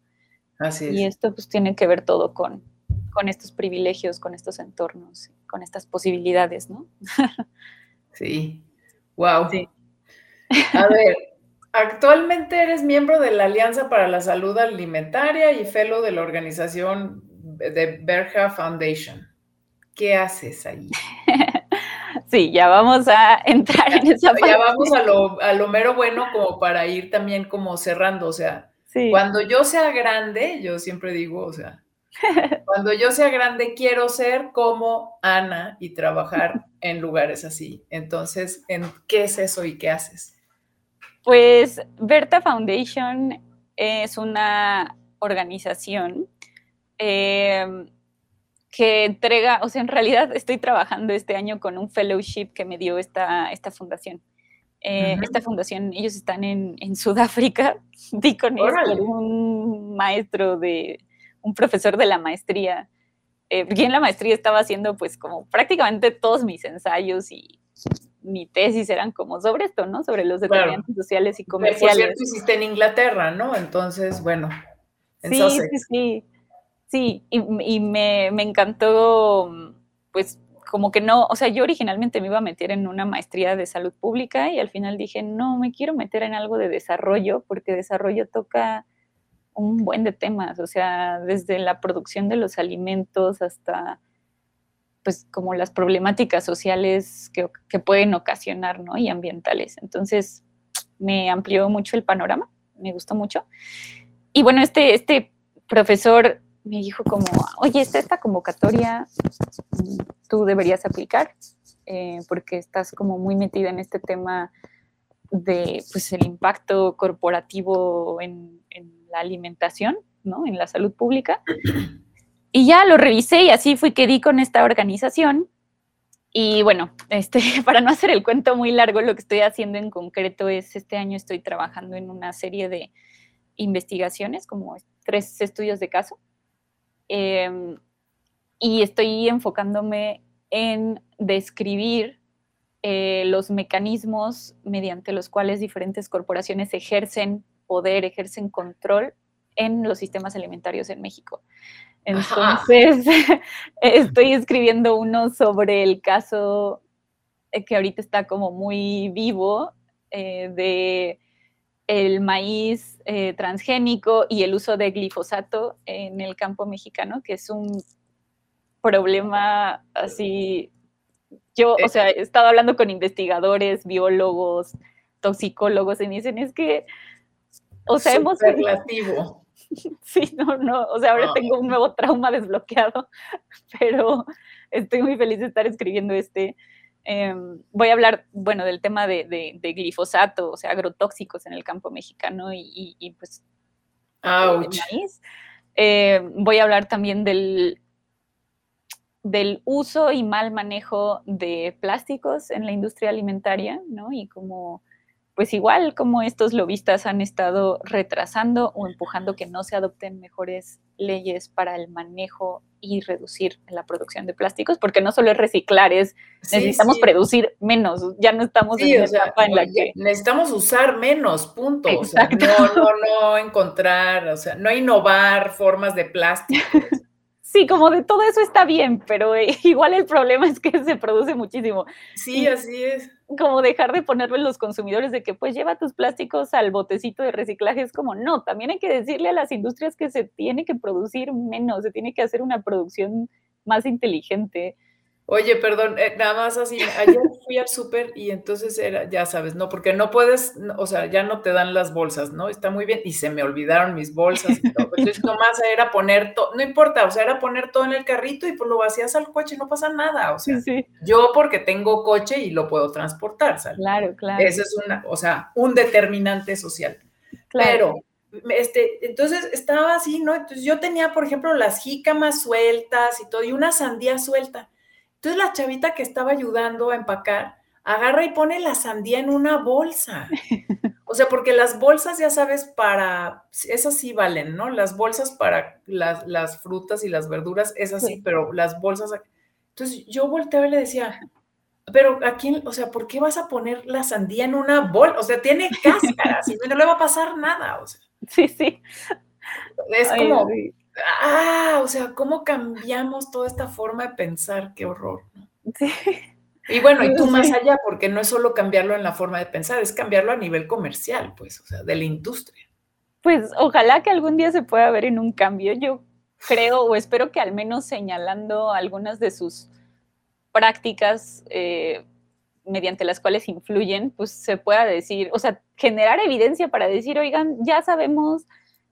Así es. Y esto pues tiene que ver todo con, con estos privilegios, con estos entornos, con estas posibilidades, ¿no? sí. Wow. Sí. A ver, actualmente eres miembro de la Alianza para la Salud Alimentaria y fellow de la organización de Berja Foundation. ¿Qué haces ahí? Sí, ya vamos a entrar en esa parte. Ya vamos a lo, a lo mero bueno como para ir también como cerrando, o sea, cuando yo sea grande, yo siempre digo, o sea, cuando yo sea grande quiero ser como Ana y trabajar en lugares así. Entonces, ¿en qué es eso y qué haces? Pues Berta Foundation es una organización eh, que entrega, o sea, en realidad estoy trabajando este año con un fellowship que me dio esta, esta fundación. Eh, esta fundación, ellos están en, en Sudáfrica, di con un maestro de, un profesor de la maestría, eh, porque en la maestría estaba haciendo pues como prácticamente todos mis ensayos y mi tesis eran como sobre esto, ¿no? Sobre los determinantes sociales y comerciales. Por cierto, hiciste en Inglaterra, ¿no? Entonces, bueno. sí, sí, sí. Sí, y, me, encantó, pues como que no, o sea, yo originalmente me iba a meter en una maestría de salud pública y al final dije, no, me quiero meter en algo de desarrollo, porque desarrollo toca un buen de temas, o sea, desde la producción de los alimentos hasta, pues, como las problemáticas sociales que, que pueden ocasionar, ¿no? Y ambientales. Entonces, me amplió mucho el panorama, me gustó mucho. Y bueno, este, este profesor me dijo como, oye, está esta convocatoria, tú deberías aplicar, eh, porque estás como muy metida en este tema de, pues, el impacto corporativo en, la alimentación, ¿no? En la salud pública. Y ya lo revisé y así fui que di con esta organización. Y bueno, este, para no hacer el cuento muy largo, lo que estoy haciendo en concreto es, este año estoy trabajando en una serie de investigaciones, como tres estudios de caso, Em, y estoy enfocándome en describir eh, los mecanismos mediante los cuales diferentes corporaciones ejercen poder, ejercen control en los sistemas alimentarios en México. Entonces, estoy escribiendo uno sobre el caso eh, que ahorita está como muy vivo eh, de el maíz eh, transgénico y el uso de glifosato en el campo mexicano, que es un problema así. Yo, o sea, he estado hablando con investigadores, biólogos, toxicólogos, y me dicen, es que, o sea, hemos... Sí, no, no, o sea, ahora ah. tengo un nuevo trauma desbloqueado, pero estoy muy feliz de estar escribiendo este, Em, voy a hablar, bueno, del tema de, glifosato, o sea, agrotóxicos en el campo mexicano y, pues... Maíz. Em, voy a hablar también del, del uso y mal manejo de plásticos en la industria alimentaria, ¿no? Y como pues igual como estos lobistas han estado retrasando o empujando que no se adopten mejores leyes para el manejo y reducir la producción de plásticos, porque no solo es reciclar, es necesitamos producir menos, ya no estamos en la etapa en la que... Necesitamos usar menos, punto. O sea, no, no, no encontrar, o sea, no innovar formas de plástico. Sí, como de todo eso está bien, pero eh, igual el problema es que se produce muchísimo. Sí, así es. Como dejar de ponerlo en los consumidores de que pues lleva tus plásticos al botecito de reciclaje es como no, también hay que decirle a las industrias que se tiene que producir menos, se tiene que hacer una producción más inteligente. Oye, perdón, eh, nada más así, ayer fui al súper y entonces era, ya sabes, ¿no? Porque no puedes, o sea, ya no te dan las bolsas, ¿no? Está muy bien, y se me olvidaron mis bolsas y todo. Entonces nomás era poner todo, no importa, o sea, era poner todo en el carrito y pues lo vacías al coche, no pasa nada, o sea, yo porque tengo coche y lo puedo transportar, ¿sabes? Claro, claro. Ese es una, o sea, un determinante social. Claro. Pero, este, entonces estaba así, ¿no? Entonces yo tenía, por ejemplo, las jícamas sueltas y todo, y una sandía suelta. Entonces la chavita que estaba ayudando a empacar, agarra y pone la sandía en una bolsa. O sea, porque las bolsas, ya sabes, para, esas sí valen, ¿no? Las bolsas para las, frutas y las verduras, esas sí, pero las bolsas... Entonces yo volteaba y le decía, Pero aquí, o sea, ¿por qué vas a poner la sandía en una bolsa? O sea, tiene cáscara, si no, le va a pasar nada. O sea. Sí, sí. Es como, ah, o sea, ¿cómo cambiamos toda esta forma de pensar? Qué horror. Sí. Y bueno, y tú más allá, porque no es solo cambiarlo en la forma de pensar, es cambiarlo a nivel comercial, pues, o sea, de la industria. Pues ojalá que algún día se pueda ver en un cambio. Yo creo o espero que al menos señalando algunas de sus prácticas eh, mediante las cuales influyen, pues se pueda decir, o sea, generar evidencia para decir, oigan, ya sabemos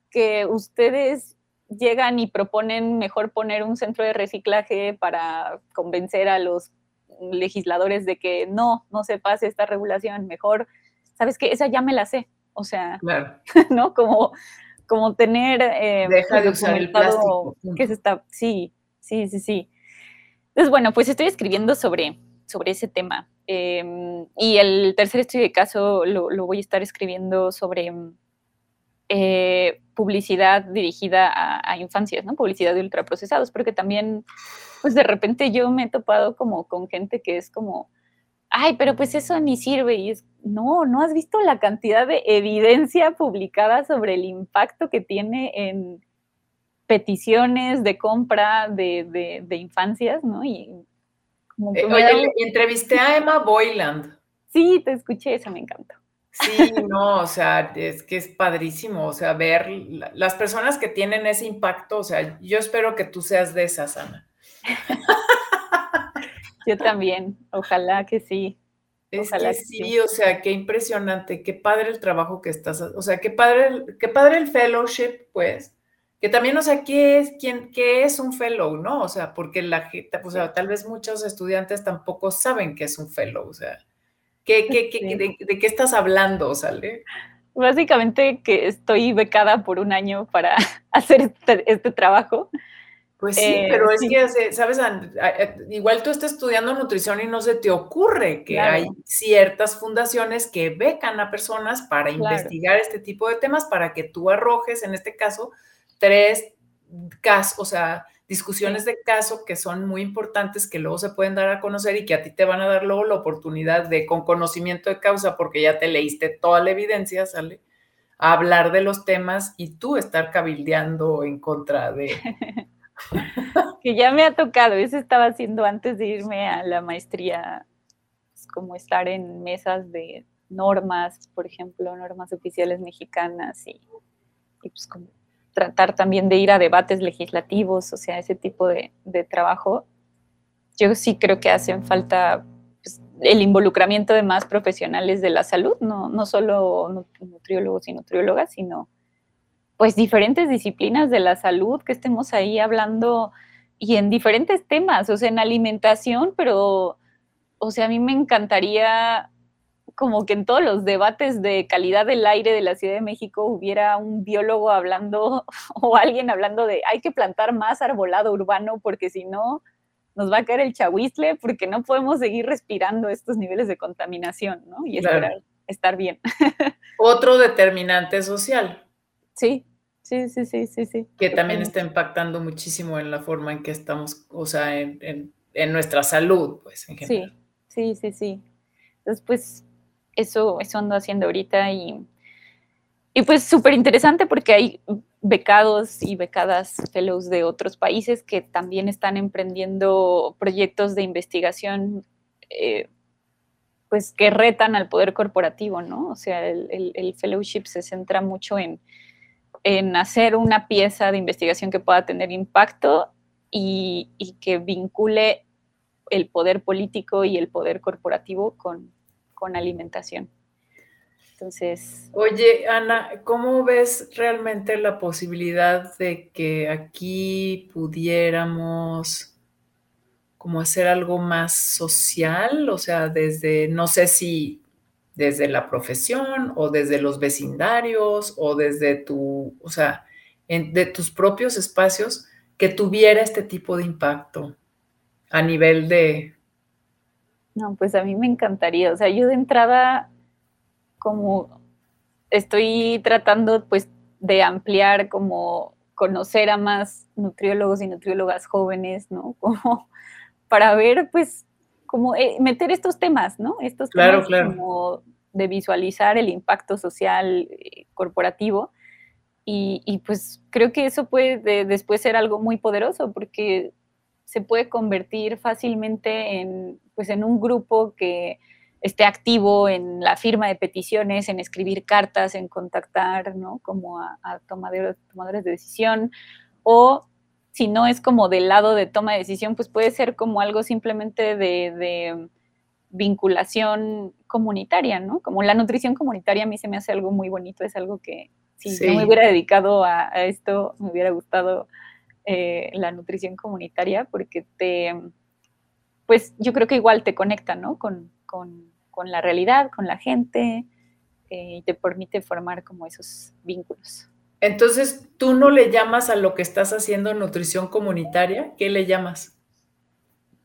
que ustedes llegan y proponen mejor poner un centro de reciclaje para convencer a los legisladores de que no, no se pase esta regulación, mejor, ¿sabes qué? Esa ya me la sé, o sea, ¿no? Como, como tener... Eh, Deja de usar el plástico. Que se está, sí, sí, sí, sí. Entonces, bueno, pues estoy escribiendo sobre, sobre ese tema. Em, y el tercer estudio de caso lo, lo voy a estar escribiendo sobre eh, publicidad dirigida a, infancias, ¿no? Publicidad de ultraprocesados, porque también, pues de repente yo me he topado como con gente que es como, ay, pero pues eso ni sirve. Y es, no, no has visto la cantidad de evidencia publicada sobre el impacto que tiene en peticiones de compra de, infancias, ¿no? Y como eh, oye, entrevisté a Emma Boyland. Sí, te escuché, esa me encantó. Sí, no, o sea, es que es padrísimo, o sea, ver las personas que tienen ese impacto, o sea, yo espero que tú seas de esas, Ana. Yo también, ojalá que sí. Es que, sí, o sea, qué impresionante, qué padre el trabajo que estás, o sea, qué padre, qué padre el fellowship, pues, que también, o sea, ¿qué es, quién, qué es un fellow, no? O sea, porque la gente, o sea, tal vez muchos estudiantes tampoco saben qué es un fellow, o sea, ¿qué, qué, qué, de, qué estás hablando, Sale? Básicamente que estoy becada por un año para hacer este, este trabajo. Pues sí, eh, pero es que, ¿sabes? Igual tú estás estudiando nutrición y no se te ocurre que hay ciertas fundaciones que becan a personas para investigar este tipo de temas para que tú arrojes, en este caso, tres casos, o sea, discusiones de caso que son muy importantes, que luego se pueden dar a conocer y que a ti te van a dar luego la oportunidad de, con conocimiento de causa, porque ya te leíste toda la evidencia, ¿sale? A hablar de los temas y tú estar cabildeando en contra de... que ya me ha tocado, eso estaba haciendo antes de irme a la maestría, pues, como estar en mesas de normas, por ejemplo, normas oficiales mexicanas y, y pues como tratar también de ir a debates legislativos, o sea, ese tipo de, trabajo, yo sí creo que hacen falta pues, el involucramiento de más profesionales de la salud, no, no solo nutriólogos y nutriólogas, sino pues diferentes disciplinas de la salud, que estemos ahí hablando y en diferentes temas, o sea, en alimentación, pero, o sea, a mí me encantaría como que en todos los debates de calidad del aire de la Ciudad de México hubiera un biólogo hablando o alguien hablando de hay que plantar más arbolado urbano porque si no nos va a caer el chahuizle porque no podemos seguir respirando estos niveles de contaminación, ¿no? Y esperar estar bien. Otro determinante social. Sí, sí, sí, sí, sí, sí. Que también está impactando muchísimo en la forma en que estamos, o sea, en, nuestra salud, pues, en general. Sí, sí, sí, sí. Entonces, pues, eso, eso ando haciendo ahorita y, y pues súper interesante porque hay becados y becadas fellows de otros países que también están emprendiendo proyectos de investigación eh, pues que retan al poder corporativo, ¿no? O sea, el, fellowship se centra mucho en, en, hacer una pieza de investigación que pueda tener impacto y, y que vincule el poder político y el poder corporativo con, con alimentación. Entonces. Oye, Ana, ¿cómo ves realmente la posibilidad de que aquí pudiéramos como hacer algo más social? O sea, desde, no sé si desde la profesión o desde los vecindarios o desde tu, o sea, de tus propios espacios que tuviera este tipo de impacto a nivel de, no, pues a mí me encantaría. O sea, yo de entrada, como estoy tratando pues de ampliar, como conocer a más nutriólogos y nutriólogas jóvenes, ¿no? Como para ver pues como eh, meter estos temas, ¿no? Estos temas como de visualizar el impacto social eh, corporativo. Y, pues creo que eso puede después ser algo muy poderoso porque se puede convertir fácilmente en, pues, en un grupo que esté activo en la firma de peticiones, en escribir cartas, en contactar, ¿no? Como a, tomadores, tomadores de decisión, o si no es como del lado de toma de decisión, pues puede ser como algo simplemente de, vinculación comunitaria, ¿no? Como la nutrición comunitaria a mí se me hace algo muy bonito, es algo que si no me hubiera dedicado a, esto, me hubiera gustado eh, la nutrición comunitaria porque te, pues yo creo que igual te conecta, ¿no? Con, la realidad, con la gente eh, y te permite formar como esos vínculos. Entonces, ¿tú no le llamas a lo que estás haciendo nutrición comunitaria? ¿Qué le llamas?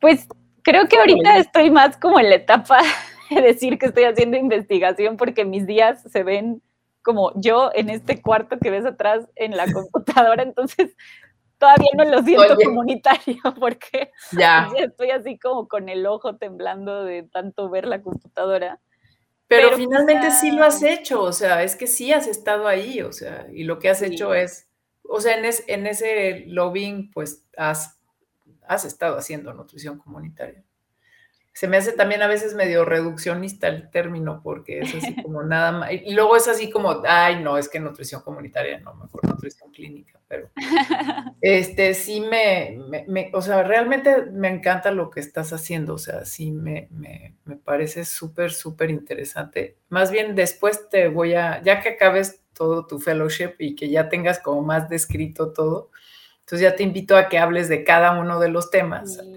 Pues creo que ahorita estoy más como en la etapa de decir que estoy haciendo investigación porque mis días se ven como yo en este cuarto que ves atrás en la computadora, entonces todavía no lo siento comunitario porque ya. estoy así como con el ojo temblando de tanto ver la computadora. Pero, finalmente sí lo has hecho, o sea, es que sí has estado ahí, o sea, y lo que has hecho es, o sea, en, en ese lobbying, pues has, has estado haciendo nutrición comunitaria se me hace también a veces medio reduccionista el término, porque es así como nada más. Y luego es así como, ay, no, es que nutrición comunitaria, no, mejor nutrición clínica, pero este sí me, me, o sea, realmente me encanta lo que estás haciendo, o sea, sí me, me, me parece súper, súper interesante. Más bien después te voy a, ya que acabes todo tu fellowship y que ya tengas como más descrito todo, entonces ya te invito a que hables de cada uno de los temas. Sí,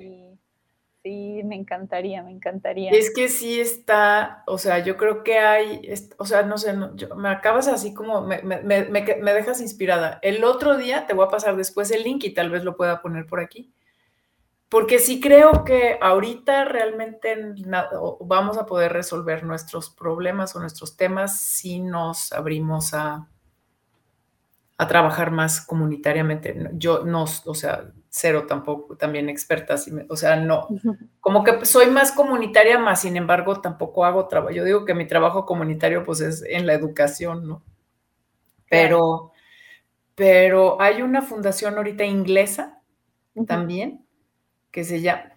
me encantaría, me encantaría. Es que sí está, o sea, yo creo que hay, o sea, no sé, me acabas así como, me, dejas inspirada. El otro día te voy a pasar después el link y tal vez lo pueda poner por aquí, porque sí creo que ahorita realmente vamos a poder resolver nuestros problemas o nuestros temas si nos abrimos a, a trabajar más comunitariamente. Yo no, o sea, cero tampoco, también experta, o sea, no, como que soy más comunitaria, más sin embargo tampoco hago trabajo, yo digo que mi trabajo comunitario pues es en la educación, ¿no? Pero, pero hay una fundación ahorita inglesa también, que se llama,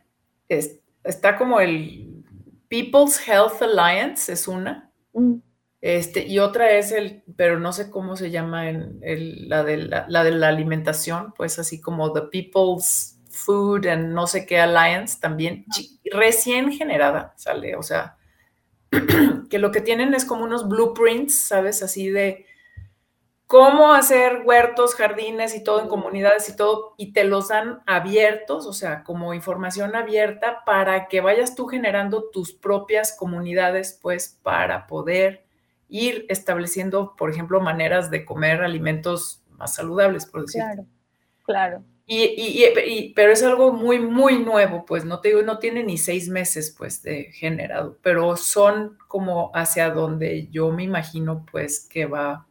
está como el People's Health Alliance, es una. Mm. Este, y otra es el, pero no sé cómo se llama en la, de la, de la alimentación, pues así como The People's Food and no sé qué Alliance también, recién generada, sale, o sea, que lo que tienen es como unos blueprints, ¿sabes? Así de cómo hacer huertos, jardines y todo en comunidades y todo, y te los dan abiertos, o sea, como información abierta para que vayas tú generando tus propias comunidades, pues, para poder ir estableciendo, por ejemplo, maneras de comer alimentos más saludables, por decirlo. Claro, claro. Y, pero es algo muy, muy nuevo, pues no te digo, no tiene ni seis meses, pues, de generado, pero son como hacia donde yo me imagino, pues, que va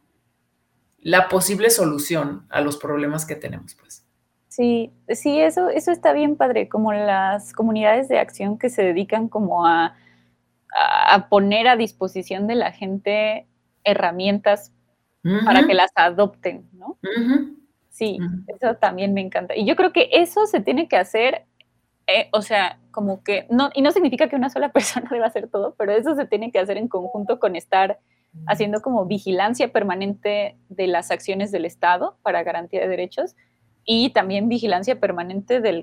la posible solución a los problemas que tenemos, pues. Sí, sí, eso, eso está bien padre, como las comunidades de acción que se dedican como a a, poner a disposición de la gente herramientas para que las adopten, ¿no? Sí, eso también me encanta. Y yo creo que eso se tiene que hacer, eh, o sea, como que, no, y no significa que una sola persona deba hacer todo, pero eso se tiene que hacer en conjunto con estar haciendo como vigilancia permanente de las acciones del Estado para garantía de derechos y también vigilancia permanente del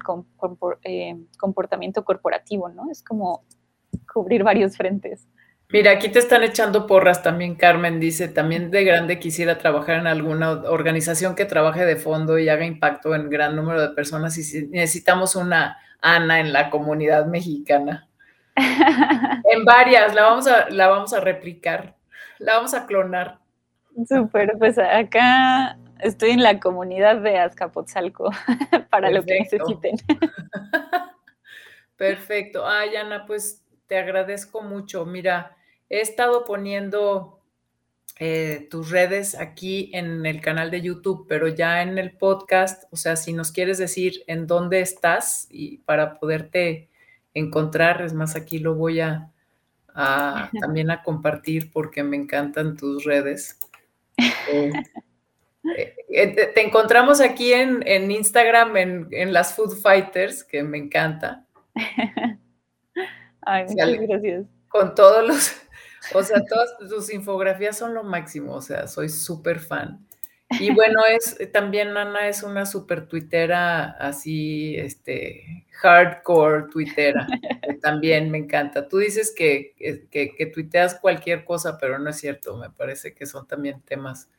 eh, comportamiento corporativo, ¿no? Es como cubrir varios frentes. Mira, aquí te están echando porras también, Carmen dice, también de grande quisiera trabajar en alguna organización que trabaje de fondo y haga impacto en gran número de personas y necesitamos una Ana en la comunidad mexicana. en varias, la vamos a, la vamos a replicar, la vamos a clonar. Súper, pues acá estoy en la comunidad de Azcapotzalco para lo que necesiten. Perfecto. Ay, Ana, pues te agradezco mucho. Mira, he estado poniendo eh, tus redes aquí en el canal de YouTube, pero ya en el podcast, o sea, si nos quieres decir en dónde estás y para poderte encontrar. Es más, aquí lo voy a, también a compartir porque me encantan tus redes. Eh, eh, te, encontramos aquí en, Instagram en, las Food Fighters, que me encanta. Ay, muchas gracias. Con todos los, o sea, todas tus infografías son lo máximo, o sea, soy súper fan. Y bueno, es también Ana es una super tuitera, así, este, hardcore tuitera, también me encanta. Tú dices que, que, que, tuiteas cualquier cosa, pero no es cierto, me parece que son también temas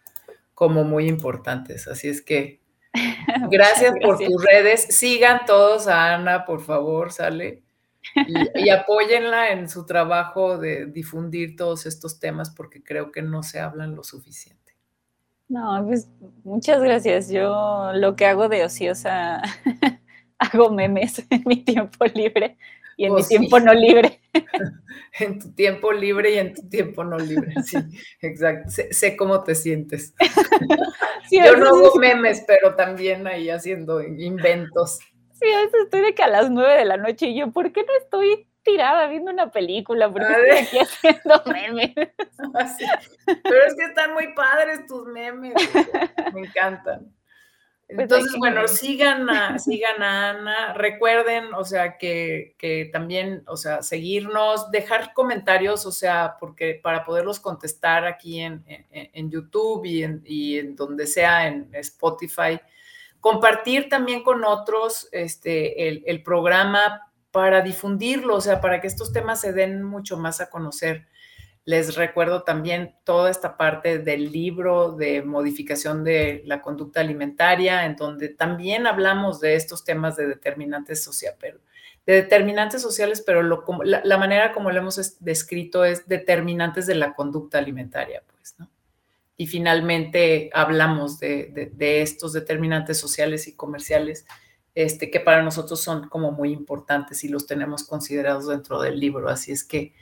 como muy importantes. Así es que gracias, por tus redes. Sigan todos a Ana, por favor, sale. Y, y, apóyenla en su trabajo de difundir todos estos temas porque creo que no se hablan lo suficiente. No, pues muchas gracias. Yo lo que hago de ociosa, hago memes en mi tiempo libre y en mi pues tiempo no libre. en tu tiempo libre y en tu tiempo no libre, sí, exacto. Sé, cómo te sientes. Yo no hago memes, pero también ahí haciendo inventos. Sí, a veces estoy de que a las nueve de la noche y yo, ¿por qué no estoy tirada viendo una película, porque estoy aquí haciendo memes. Ah, Pero es que están muy padres tus memes, me encantan. Pues Entonces, bueno, sigan a, sigan a Ana, recuerden, o sea, que, que, también, o sea, seguirnos, dejar comentarios, o sea, porque para poderlos contestar aquí en, en, YouTube y en, y en donde sea, en Spotify, compartir también con otros este, el, programa para difundirlo, o sea, para que estos temas se den mucho más a conocer. Les recuerdo también toda esta parte del libro de modificación de la conducta alimentaria, en donde también hablamos de estos temas de determinantes sociales, pero de determinantes sociales, pero la, manera como lo hemos descrito es determinantes de la conducta alimentaria, pues, ¿no? Y finalmente hablamos de estos determinantes sociales y comerciales este, que para nosotros son como muy importantes y los tenemos considerados dentro del libro. Así es que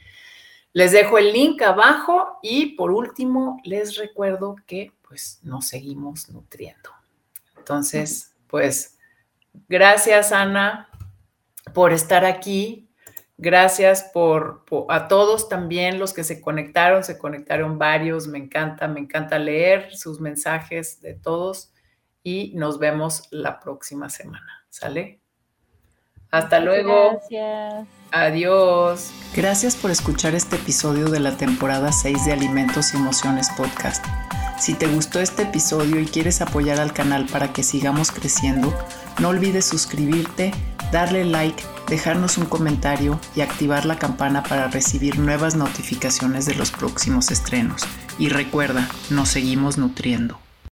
les dejo el link abajo y por último les recuerdo que pues nos seguimos nutriendo. Entonces, pues gracias Ana por estar aquí. Gracias por, por, a todos también los que se conectaron, se conectaron varios, me encanta, me encanta leer sus mensajes de todos y nos vemos la próxima semana. ¿Sale? Hasta luego. Gracias. Adiós. Gracias por escuchar este episodio de la temporada 6 de Alimentos y Emociones Podcast. Si te gustó este episodio y quieres apoyar al canal para que sigamos creciendo, no olvides suscribirte, darle like, dejarnos un comentario y activar la campana para recibir nuevas notificaciones de los próximos estrenos. Y recuerda, nos seguimos nutriendo.